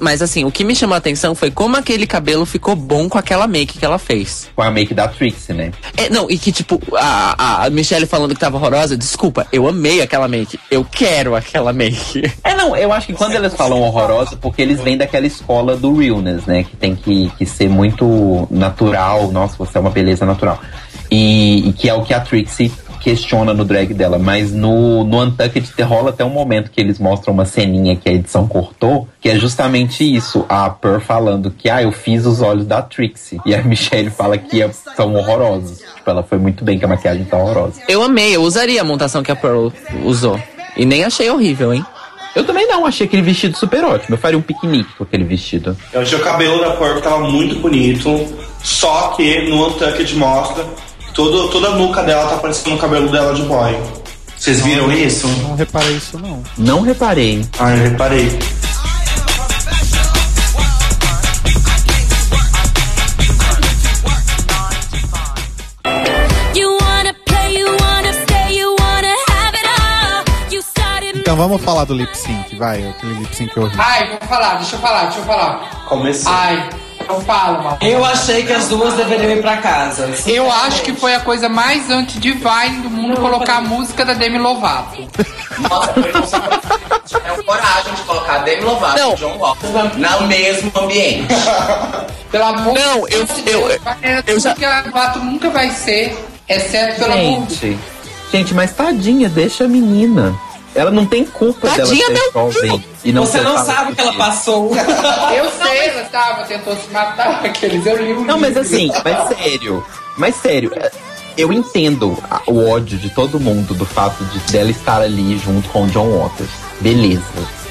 Mas assim, o que me chamou a atenção foi como aquele cabelo ficou bom com aquela make que ela fez. Com a make da Trixie, né? É, não, e que tipo, a, a Michelle falando que tava horrorosa, desculpa, eu amei aquela make. Eu quero aquela make. É, não, eu acho que quando eles falam horrorosa, porque eles vêm daquela escola do realness, né? Que tem que, que ser muito natural. Nossa, você é uma beleza natural. E, e que é o que a Trixie questiona no drag dela. Mas no, no Untucked rola até um momento que eles mostram uma ceninha que a edição cortou, que é justamente isso. A Pearl falando que, ah, eu fiz os olhos da Trixie. E a Michelle fala que é- são horrorosos. Tipo, ela foi muito bem que a maquiagem tá horrorosa. Eu amei, eu usaria a montação que a Pearl usou. E nem achei horrível, hein? Eu também não, achei aquele vestido super ótimo. Eu faria um piquenique com aquele vestido. Eu achei o cabelo da Purple tava muito bonito, só que no Untucked mostra que todo, toda a nuca dela tá parecendo o cabelo dela de boy. Vocês viram isso? Não reparei isso, não. Não reparei. Ah, eu reparei. Então vamos falar do lip sync, vai. Aquele lip sync horrível. Ai, vou falar, deixa eu falar, deixa eu falar. Começou. Ai, então fala, mal. Eu achei que as duas deveriam ir pra casa. Eu acho que foi a coisa mais anti-divine do mundo colocar a música da Demi Lovato. Nossa, foi é coragem de colocar Demi Lovato Não. e John Walker no mesmo ambiente. Pelo amor Não, eu- de eu- Deus, é eu já- que a Lovato nunca vai ser, exceto pelo amor de Gente, gente, mas tadinha, deixa a menina. Ela não tem culpa Tadinha, dela ser meu jovem e não Você não sabe o que ela passou. Eu sei, ela estava, tentou se matar, aqueles eu li o Não, mas livro. assim, mas sério, mas sério, é, eu entendo o ódio de todo mundo do fato de dela estar ali junto com o John Waters. Beleza.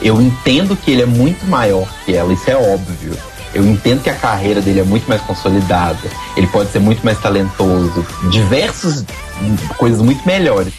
Eu entendo que ele é muito maior que ela, isso é óbvio. Eu entendo que a carreira dele é muito mais consolidada. Ele pode ser muito mais talentoso. Diversas coisas muito melhores.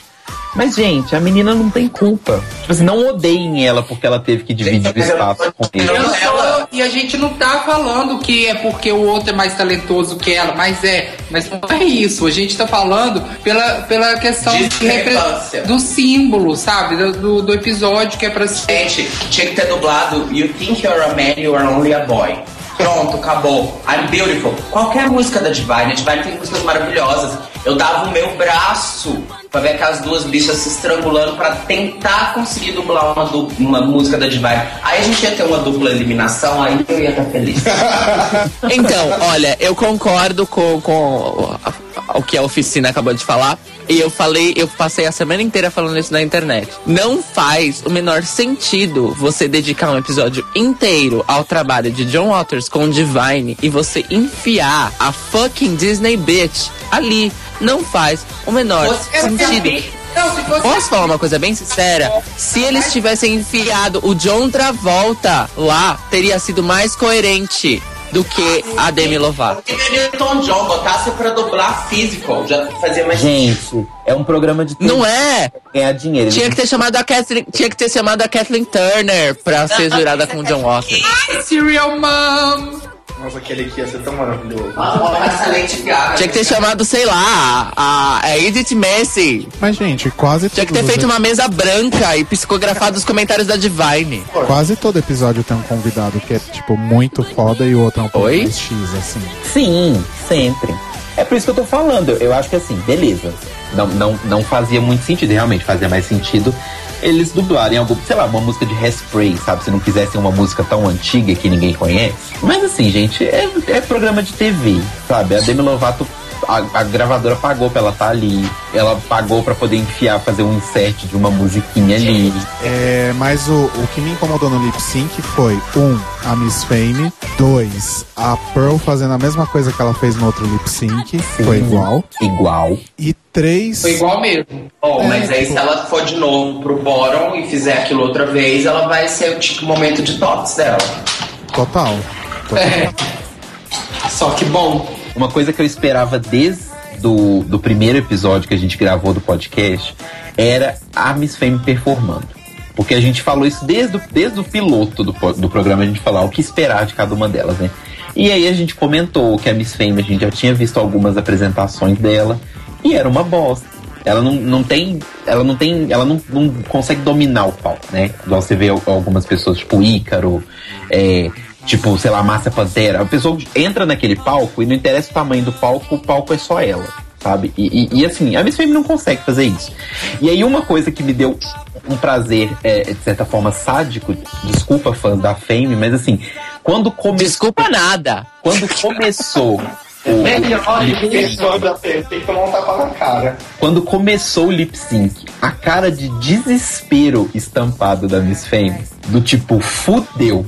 Mas, gente, a menina não tem culpa. Tipo assim, não odeiem ela porque ela teve que dividir o espaço com ele. Só- e a gente não tá falando que é porque o outro é mais talentoso que ela, mas é. Mas não é isso. A gente tá falando pela, pela questão repre- do símbolo, sabe? Do, do, do episódio que é pra ser. Gente, tinha que ter dublado You think you're a man, you are only a boy. Pronto, acabou. I'm beautiful. Qualquer música da Divine, a Divine tem músicas maravilhosas. Eu dava o meu braço pra ver aquelas duas bichas se estrangulando pra tentar conseguir dublar uma, uma música da Divine. Aí a gente ia ter uma dupla eliminação, aí eu ia estar feliz. Então, olha, eu concordo com, com o que a oficina acabou de falar. E eu falei, eu passei a semana inteira falando isso na internet. Não faz o menor sentido você dedicar um episódio inteiro ao trabalho de John Waters com Divine e você enfiar a fucking Disney bitch ali. Não faz o menor sentido. Posso falar uma coisa bem sincera? Se eles tivessem enfiado o John Travolta lá, teria sido mais coerente do que a Demi Lovato. Se o Tom John botasse pra dublar physical, já fazia mais Gente, é um programa de Não é? ganhar dinheiro. Tinha que ter chamado a Kathleen, tinha que ter chamado a Kathleen Turner pra ser jurada com o John Waters. Serial Mom! Nossa, aquele aqui ia ser tão maravilhoso. uma excelente piada. Tinha que ter chamado, sei lá, a, a Edith Messi. Mas, gente, quase Tinha que ter feito uma mesa branca e psicografado os comentários da Divine. Quase todo episódio tem um convidado que é, tipo, muito foda e o outro é um pouco Oi? mais X, assim. Sim, sempre. É por isso que eu tô falando. Eu acho que assim, beleza. Não, não, não fazia muito sentido, realmente fazia mais sentido eles dublarem algum, sei lá, uma música de Hairspray, sabe? Se não quisessem uma música tão antiga que ninguém conhece. Mas assim, gente, é, é programa de TV, sabe? A Demi Lovato, a, a gravadora pagou pra ela estar ali. Ela pagou pra poder enfiar, fazer um insert de uma musiquinha ali. É, mas o, o que me incomodou no lip sync foi, um, a Miss Fame, dois, a Pearl fazendo a mesma coisa que ela fez no outro lip sync, foi igual, Igual. e três... Foi igual mesmo. Bom, mas É, aí tipo- se ela for de novo pro bottom e fizer aquilo outra vez, ela vai ser o tipo momento de tops dela. Total. total. É. Só que bom. Uma coisa que eu esperava desde do, do primeiro episódio que a gente gravou do podcast era a Miss Fame performando. Porque a gente falou isso desde, desde o piloto do, do programa, a gente falou o que esperar de cada uma delas, né? E aí a gente comentou que a Miss Fame, a gente já tinha visto algumas apresentações dela e era uma bosta. Ela não, não tem. Ela não tem. Ela não, não consegue dominar o palco, né? Igual você vê al- algumas pessoas, tipo Ícaro, é, tipo, sei lá, Márcia Pantera. A pessoa entra naquele palco e não interessa o tamanho do palco, o palco é só ela. Sabe? E, e- e, assim, a Miss Fame não consegue fazer isso. E aí, uma coisa que me deu um prazer, é, de certa forma, sádico, desculpa, fãs da Fame, mas assim, quando começou. Desculpa nada. Quando começou o. Melhor lip sync, tem que tomar um tapa na cara. quando começou o lip sync, a cara de desespero estampado da Miss Fame, do tipo, fudeu.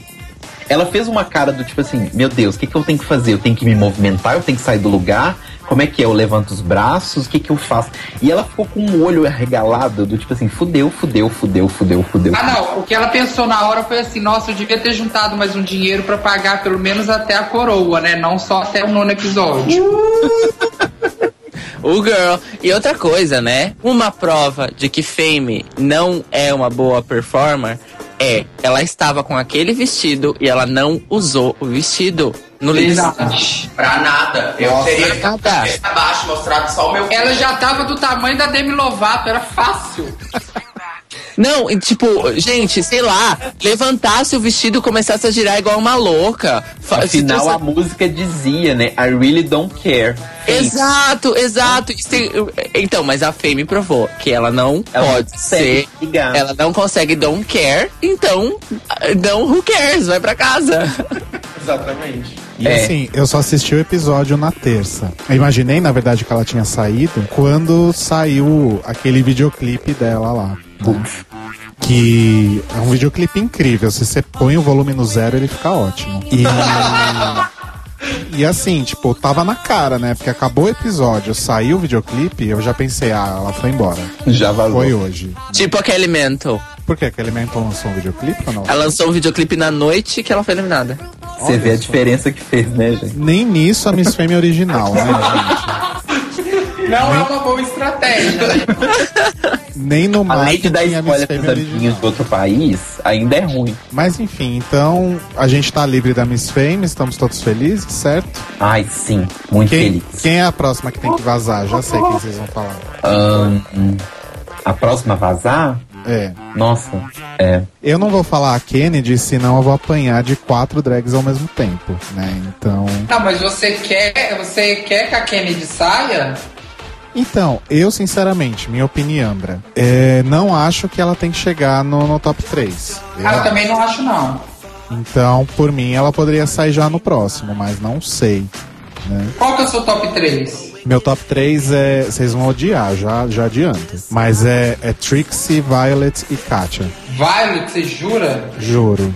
Ela fez uma cara do tipo assim, meu Deus, o que, que eu tenho que fazer? Eu tenho que me movimentar, eu tenho que sair do lugar? Como é que é? Eu levanto os braços, o que, que eu faço? E ela ficou com um olho arregalado, do tipo assim, fudeu, fudeu, fudeu, fudeu, fudeu. Ah, não. O que ela pensou na hora foi assim: nossa, eu devia ter juntado mais um dinheiro pra pagar pelo menos até a coroa, né? Não só até o nono episódio. O girl. E outra coisa, né? Uma prova de que Fame não é uma boa performer é ela estava com aquele vestido e ela não usou o vestido no lip sync. Verdade. Pra nada. Eu Nossa, teria nada. cabeça abaixo, mostrado só o meu. Ela já tava do tamanho da Demi Lovato, era fácil. Não, e tipo, gente, sei lá, levantasse o vestido e começasse a girar igual uma louca. Afinal, trouxe- a música dizia, né? I really don't care. Exato, exato. Isso tem- Então, mas a Fame provou que ela não Ela pode não ser. ligar. Ela não consegue don't care, então não who cares, vai pra casa. Exatamente. E É. assim, eu só assisti o episódio na terça. Eu imaginei, na verdade, que ela tinha saído quando saiu aquele videoclipe dela lá. Que é um videoclipe incrível. Se você põe o volume no zero, ele fica ótimo. E. E assim, tipo, tava na cara, né? Porque acabou o episódio, saiu o videoclipe, eu já pensei, ah, ela foi embora. Já vazou. Foi hoje. Tipo aquele Mental. Por quê? Que Elemental lançou um videoclipe ou não? Ela lançou um videoclipe na noite que ela foi eliminada. Você vê a diferença que fez, né, gente? Nem nisso a Miss Fame é original, né, gente? Não é uma boa estratégia. Nem no Além de dar marketing a Miss spoiler Fame pros amiguinhos do outro país, ainda é ruim. Mas enfim, então a gente tá livre da Miss Fame, estamos todos felizes, certo? Ai, sim, muito Quem, feliz. quem é a próxima que tem que vazar? Já sei quem vocês vão falar. Ahn, a próxima a vazar? É. Nossa, é. Eu não vou falar a Kennedy, senão eu vou apanhar de quatro drags ao mesmo tempo, né? Então. Não, mas você quer, você quer que a Kennedy saia? Então, eu sinceramente, minha opinião, Ambra, é, não acho que ela tem que chegar no, no top 3. Ah, eu também não acho, não. Então, por mim, ela poderia sair já no próximo, mas não sei. Né? Qual que é o seu top 3? Meu top 3 é. Vocês vão odiar, já, já adianto. Mas é, é Trixie, Violet e Katia. Violet, você jura? Juro.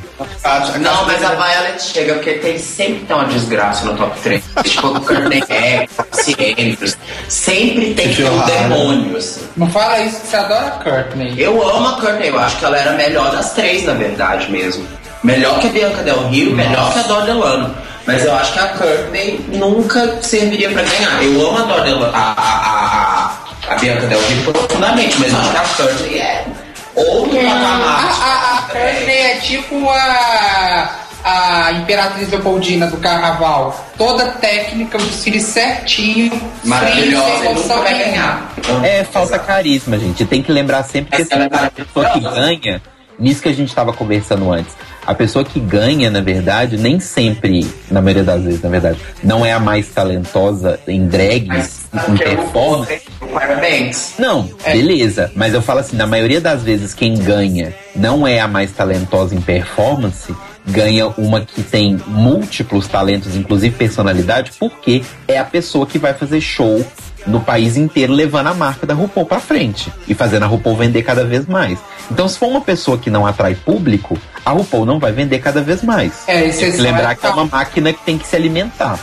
Não, mas a Violet chega porque tem sempre tem uma desgraça no top 3. tipo, o Courtney Act, Andrews. Sempre tem que ter um demônio, assim. Não fala isso que você adora a Courtney. Eu amo a Courtney, eu acho que ela era a melhor das três, na verdade mesmo. Melhor que a Bianca Del Rio, melhor que a Dor Delano. Mas eu acho que a Courtney nunca serviria pra ganhar. Eu amo a Delano, a, a, a, a, a Bianca Del Rio profundamente, mas eu acho que a Courtney é outro A, patamar. a, a Courtney é tipo a, a Imperatriz Leopoldina do Carnaval. Toda técnica, o desfile certinho. Maravilhosa, e nunca vai ganhar. É, falta carisma, gente. Tem que lembrar sempre que assim, a pessoa que ganha, nisso que a gente tava conversando antes, a pessoa que ganha, na verdade, nem sempre, na maioria das vezes, na verdade, não é a mais talentosa em drags, em performance. Tyra Banks. Não, beleza. Mas eu falo assim, na maioria das vezes quem ganha não é a mais talentosa em performance, ganha uma que tem múltiplos talentos, inclusive personalidade, porque é a pessoa que vai fazer show no país inteiro levando a marca da RuPaul pra frente e fazendo a RuPaul vender cada vez mais. Então, se for uma pessoa que não atrai público, a RuPaul não vai vender cada vez mais. É, e Tem que lembrar que é uma máquina que tem que se alimentar.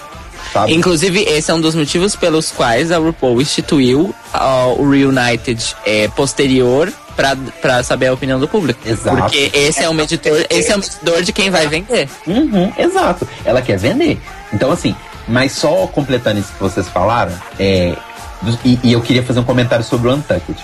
Sabe? Inclusive, esse é um dos motivos pelos quais a RuPaul instituiu o Reunited é, posterior pra, pra saber a opinião do público. Exato. Porque esse é um medidor, esse é um medidor de quem vai vender. Uhum, exato. Ela quer vender. Então, assim, mas só completando isso que vocês falaram, é, e, e eu queria fazer um comentário sobre o Untucked.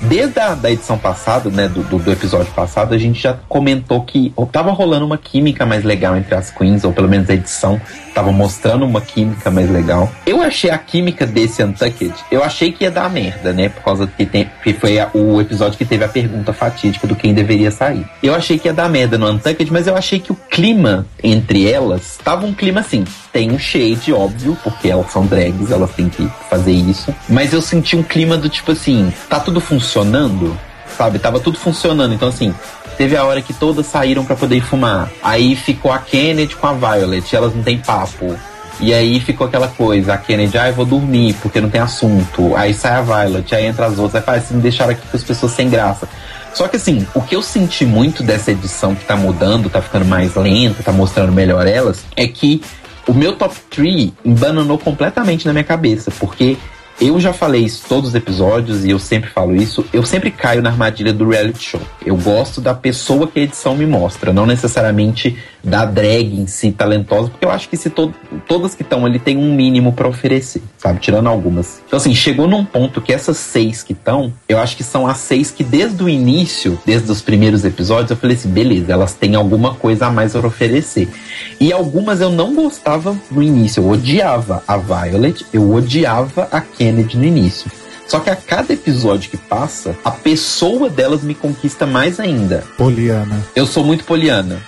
Desde a da edição passada, né, do, do, do episódio passado, a gente já comentou que tava rolando uma química mais legal entre as queens, ou pelo menos a edição tava mostrando uma química mais legal. Eu achei a química desse Untucked, eu achei que ia dar merda, né, por causa que, tem, que foi a- o episódio que teve a pergunta fatídica do quem deveria sair. Eu achei que ia dar merda no Untucked, mas eu achei que o clima entre elas tava um clima assim. Tem um shade, óbvio, porque elas são drags, elas têm que fazer isso. Mas eu senti um clima do tipo assim, tá tudo funcionando? Sabe? Tava tudo funcionando. Então, assim, teve a hora que todas saíram pra poder fumar. Aí ficou a Kennedy com a Violet, elas não têm papo. E aí ficou aquela coisa, a Kennedy, ah, eu vou dormir porque não tem assunto. Aí sai a Violet, aí entra as outras, aí assim, me deixaram aqui com as pessoas sem graça. Só que assim, o que eu senti muito dessa edição que tá mudando, tá ficando mais lenta, tá mostrando melhor elas, é que o meu top 3 embananou completamente na minha cabeça, porque eu já falei isso todos os episódios e eu sempre falo isso, eu sempre caio na armadilha do reality show. Eu gosto da pessoa que a edição me mostra, não necessariamente da drag em si talentosa, porque eu acho que se to todas que estão ali tem um mínimo pra oferecer, sabe? Tirando algumas. Então assim, chegou num ponto que essas seis que estão, eu acho que são as seis que desde o início, desde os primeiros episódios, eu falei assim, beleza, elas têm alguma coisa a mais para oferecer. E algumas eu não gostava no início, eu odiava a Violet, eu odiava a Kennedy no início. Só que a cada episódio que passa, a pessoa delas me conquista mais ainda. Poliana. Eu sou muito poliana.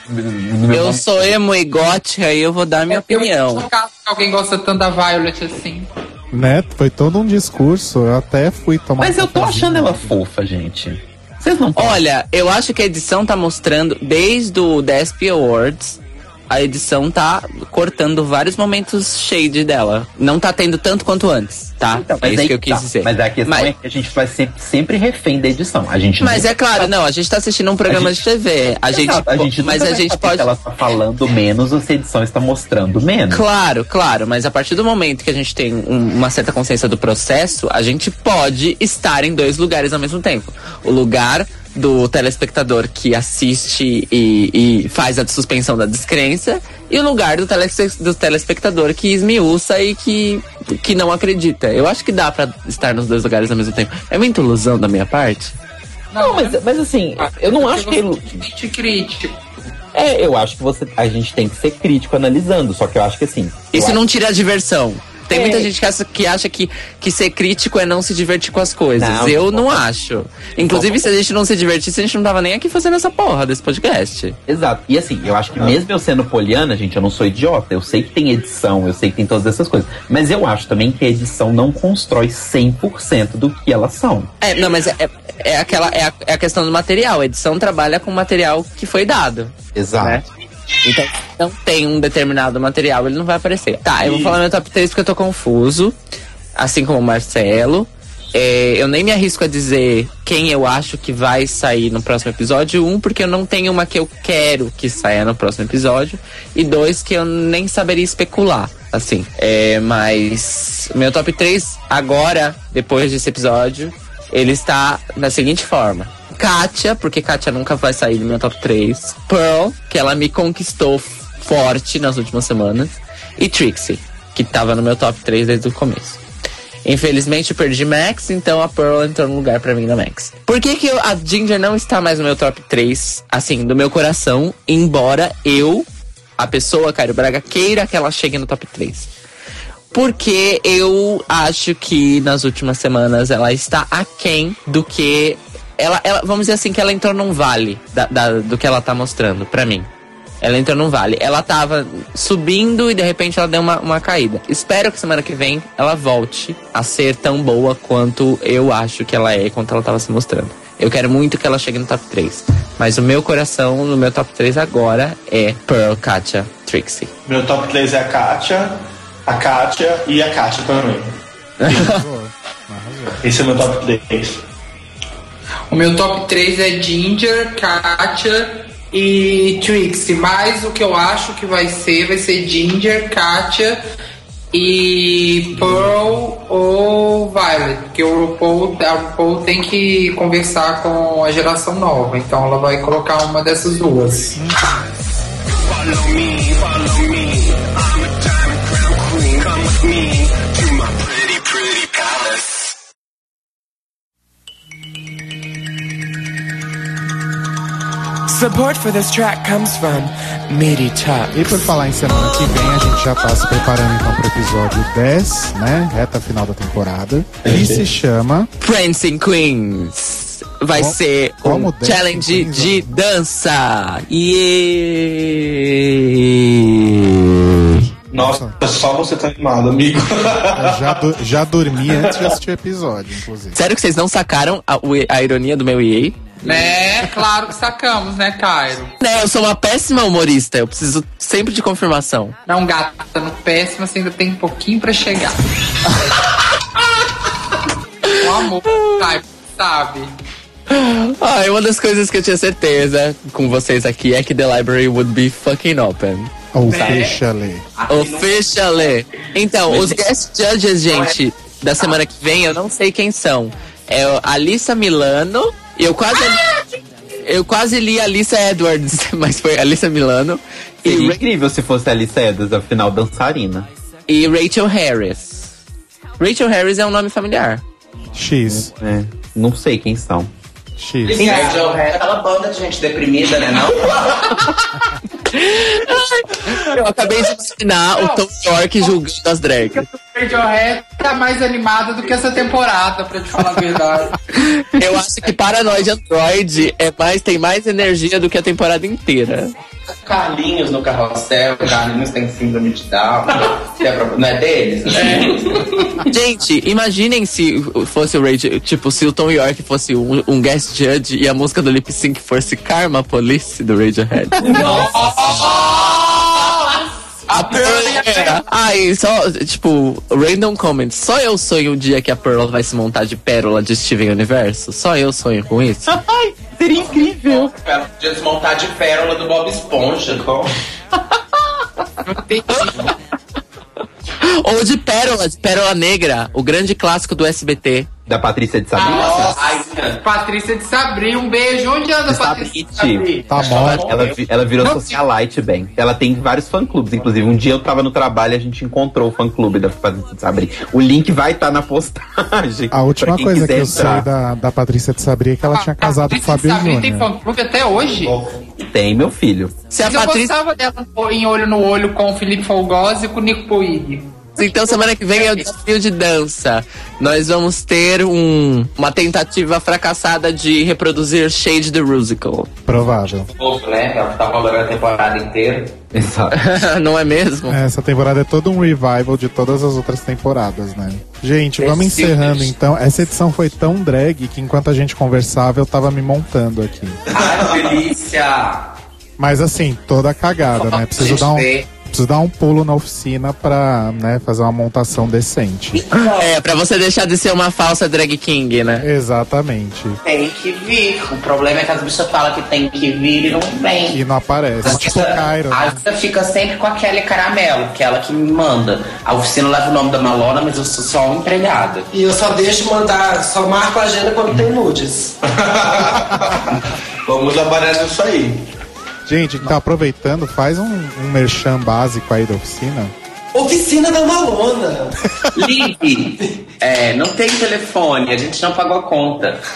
Eu sou emo e gótica aí eu vou dar minha Eu fico opinião. chocado que alguém gosta tanto da Violet assim. Né? Foi todo um discurso. Eu até fui tomar. Mas eu tô achando ela fofa, gente. Vocês não Olha, eu acho que a edição tá mostrando, desde o DSP Awards, a edição tá cortando vários momentos shade dela. Não tá tendo tanto quanto antes, tá? Então, é isso que eu quis tá. dizer. Mas a questão Mas- é que a gente vai sempre, sempre refém da edição. A gente Mas é claro, não, a gente tá assistindo um programa A de TV. A gente, Exato, a gente mas a gente pode. se ela tá falando menos ou se a edição está mostrando menos. Claro, claro, mas a partir do momento que a gente tem um- uma certa consciência do processo, a gente pode estar em dois lugares ao mesmo tempo. O lugar do telespectador que assiste e, e faz a suspensão da descrença, e o lugar do, tele, do telespectador que esmiuça e que, que não acredita. Eu acho que dá pra estar nos dois lugares ao mesmo tempo. É muita ilusão da minha parte? Não, mas, mas assim, eu não acho que. Crítico. É, eu acho que você, a gente tem que ser crítico analisando, só que eu acho que assim. Isso acho- não tira a diversão. Tem É. muita gente que acha, que acha que, que ser crítico é não se divertir com as coisas. Não, eu não acho. Inclusive, se a gente não se divertisse, a gente não tava nem aqui fazendo essa porra desse podcast. Exato. E assim, eu acho que mesmo eu sendo poliana, gente, eu não sou idiota. Eu sei que tem edição, eu sei que tem todas essas coisas. Mas eu acho também que a edição não constrói 100% do que elas são. É, não, mas é, é, é aquela, é a, é a questão do material. A edição trabalha com o material que foi dado. Exato. Então, se não tem um determinado material, ele não vai aparecer. Tá, eu vou falar meu top 3 porque eu tô confuso. Assim como o Marcelo. É, eu nem me arrisco a dizer quem eu acho que vai sair no próximo episódio. Um, porque eu não tenho uma que eu quero que saia no próximo episódio. E dois, que eu nem saberia especular. Assim, é, mas meu top 3 agora, depois desse episódio, ele está da seguinte forma. Kátia, porque Kátia nunca vai sair do meu top 3. Pearl, que ela me conquistou forte nas últimas semanas. E Trixie, que tava no meu top 3 desde o começo. Infelizmente eu perdi Max, então a Pearl entrou no lugar pra mim na Max. Por que, que eu- a Ginger não está mais no meu top 3, assim, do meu coração, embora eu, a pessoa, Caio Braga, queira que ela chegue no top 3? Porque eu acho que nas últimas semanas ela está aquém do que. Ela, ela, vamos dizer assim, que ela entrou num vale da- da- do que ela tá mostrando pra mim. Ela entrou num vale. Ela tava subindo e de repente ela deu uma, uma caída. Espero que semana que vem ela volte a ser tão boa quanto eu acho que ela é, quanto ela tava se mostrando. Eu quero muito que ela chegue no top 3. Mas o meu coração, no meu top 3 agora, é Pearl, Katia, Trixie. Meu top 3 é a Kátia, a Kátia e a Kátia também. Esse é meu top 3. O meu top 3 é Ginger, Katia e Trixie. Mas o que eu acho que vai ser, vai ser Ginger, Katia e Pearl ou Violet. Porque o RuPaul, a RuPaul tem que conversar com a geração nova. Então ela vai colocar uma dessas duas. Follow me, follow Support for this track comes from Top. E por falar em semana que vem, a gente já tá se preparando então pro episódio 10, né? Reta final da temporada. E se chama Prancing Queens. Vai Como- ser como um challenge Queens, de dança. E Nossa, só você tá animado, amigo. Eu já, du- já dormi antes de assistir o episódio, inclusive. Sério que vocês não sacaram a, o- a ironia do meu EA? Né? Claro que sacamos, né, Cairo? Né, eu sou uma péssima humorista. Eu preciso sempre de confirmação. Não, gata, no péssimo, você ainda tem um pouquinho pra chegar. o amor, Cairo, sabe? Ah, uma das coisas que eu tinha certeza com vocês aqui é que the library would be fucking open. Officially. Officially. Então, os guest judges, gente, da semana que vem, eu não sei quem são. É a Alissa Milano. Eu quase. Eu quase li a Alissa Edwards, mas foi a Alissa Milano. Seria E, incrível se fosse a Alice Edwards, afinal, dançarina. e Rachel Harris. Rachel Harris é um nome familiar. X. É, não sei quem são. X. Rachel Red, aquela banda de gente deprimida, né? Não? Eu acabei de imaginar o Tom York julgando as drags. Radiohead tá mais animada do que essa temporada, pra te falar a verdade. Eu acho que Paranoid Android é mais, tem mais energia do que a temporada inteira. Carlinhos no carrossel, Carlinhos tem síndrome de Down. Que é Não é deles? Assim? Gente, imaginem se fosse o Radio, tipo, se o Tom York fosse um, um guest judge e a música do lip sync fosse Karma Police do Radiohead. A Pearl é. Ai, só, tipo, random comments. Só eu sonho um dia que a Pearl vai se montar de pérola de Steven Universo. Só eu sonho com isso. Ai, seria incrível. Ela podia desmontar de pérola do Bob Esponja. Com... Ou de pérola, de pérola negra, o grande clássico do SBT. Da Patrícia de Sabina. Ai, Patrícia de Sabri, um beijo. Onde anda a Patrícia de Sabri? Tá morto. Ela, ela virou Não. socialite, bem. Ela tem vários fã-clubes, inclusive. Um dia eu tava no trabalho e a gente encontrou o fã-clube da Patrícia de Sabri. O link vai estar na postagem. A última coisa que eu sei entrar. da, da Patrícia de Sabri é que ela tinha casado com o Patrícia de Fábio Sabri tem Júnior. fã-clube até hoje? Tem, meu filho. Se a Mas eu Patrícia. gostava dela em Olho no Olho com o Felipe Folgosi e com o Nico Puig. Então, semana que vem é o desafio de dança. Nós vamos ter um, uma tentativa fracassada de reproduzir Shade the Musical. Provável. Fofo, né? Tá rolando a temporada inteira. Exato. Não é mesmo? Essa temporada é todo um revival de todas as outras temporadas, né? Gente, vamos encerrando então. Essa edição foi tão drag que enquanto a gente conversava eu tava me montando aqui. Ai, delícia! Mas assim, toda cagada, né? Preciso dar um. Preciso dar um pulo na oficina pra né, fazer uma montação decente. É, pra você deixar de ser uma falsa drag king, né? Exatamente. Tem que vir. O problema é que as bichas falam que tem que vir e não vem. E não aparece. Tipo Cairo, A né? Asa fica sempre com a Kelly Caramelo, que é ela que me manda. A oficina leva o nome da Malona, mas eu sou só uma empregada. E eu só deixo mandar, só marco a agenda quando tem nudes. Vamos trabalhar nisso aí. Gente, então aproveitando, faz um, um merchan básico aí da oficina. Oficina da Malona. Ligue! É, não tem telefone, a gente não pagou a conta.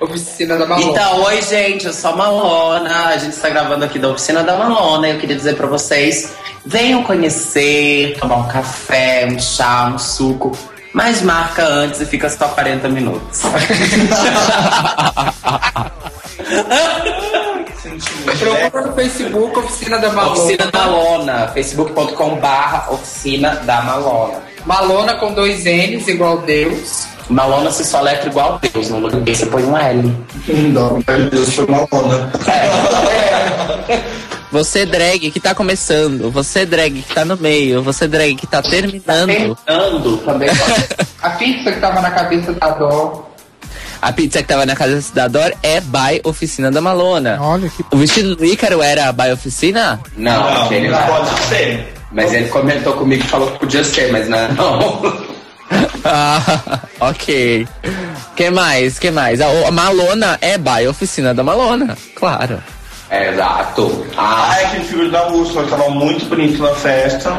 Oficina da Malona. Então, oi gente, eu sou a Malona, a gente está gravando aqui da Oficina da Malona e eu queria dizer pra vocês, venham conhecer, tomar um café, um chá, um suco, mas marca antes e fica só 40 minutos. Procura no Facebook Oficina da Malona. Oficina da Malona, facebook.com barra Oficina da Malona. Malona com dois N's, igual Deus. Malona se só letra igual Deus, no lugar você põe um L. Não, meu Deus, foi Malona. Você drag que tá começando, você drag que tá no meio, você drag que tá terminando. Terminando também. A pizza que tava na cabeça da Dó. A pizza que tava na casa da Dor é by Oficina da Malona. Olha que. O vestido do Ícaro era by Oficina? Não, Não, aquele não não. pode ser. Mas ele comentou comigo e falou que podia ser, mas não. é não. Ah, ok. Que mais? Que mais? A, a Malona é by Oficina da Malona. Claro. Exato. Ah, Ah, é aquele figura da Úrsula tava muito bonito na festa.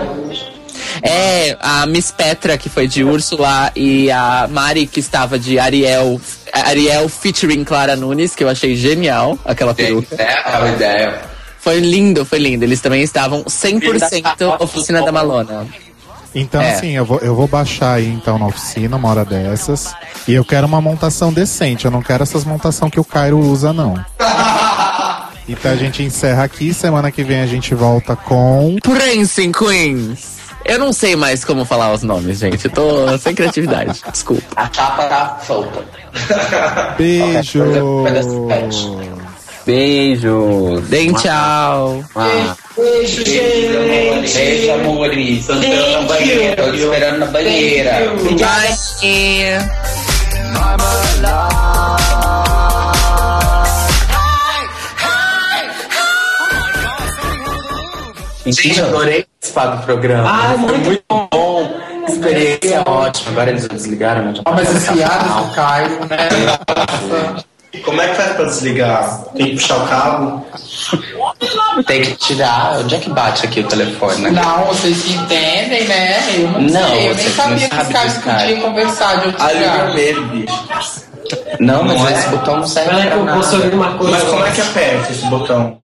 É, a Miss Petra, que foi de Úrsula, e a Mari, que estava de Ariel. Ariel featuring Clara Nunes, que eu achei genial, aquela peruca. É, aquela ideia. Foi lindo, foi lindo. Eles também estavam 100% oficina da Malona. Então, É. assim, eu vou, eu vou baixar aí então na oficina uma hora dessas. E eu quero uma montação decente. Eu não quero essas montação que o Cairo usa, não. Então a gente encerra aqui. Semana que vem a gente volta com. Prince and Queens. Eu não sei mais como falar os nomes, gente. Eu tô sem criatividade. Desculpa. A capa tá solta. Beijo! Beijos. Deem tchau. Ah. Beijo, gente. Beijo, amores. Tô esperando na banheira. Tô esperando na banheira. Gente, adorei participar do programa. Ah, Foi muito muito bom. Experiência ótima. Agora eles desligaram, né? Ah, mas as pode piadas do Caio, né? Como é que faz pra desligar? Tem que puxar o cabo? Tem que tirar. Onde é que bate aqui o telefone, né? Não, vocês se entendem, né? Eu não, Não, sei, eu nem sabia que os caras podiam conversar de outro Ali lugar. vermelho, bicho. Não, mas Não é? esse botão não serve Peraí que pra eu posso nada. ouvir uma coisa. Mas como é que aperta esse botão?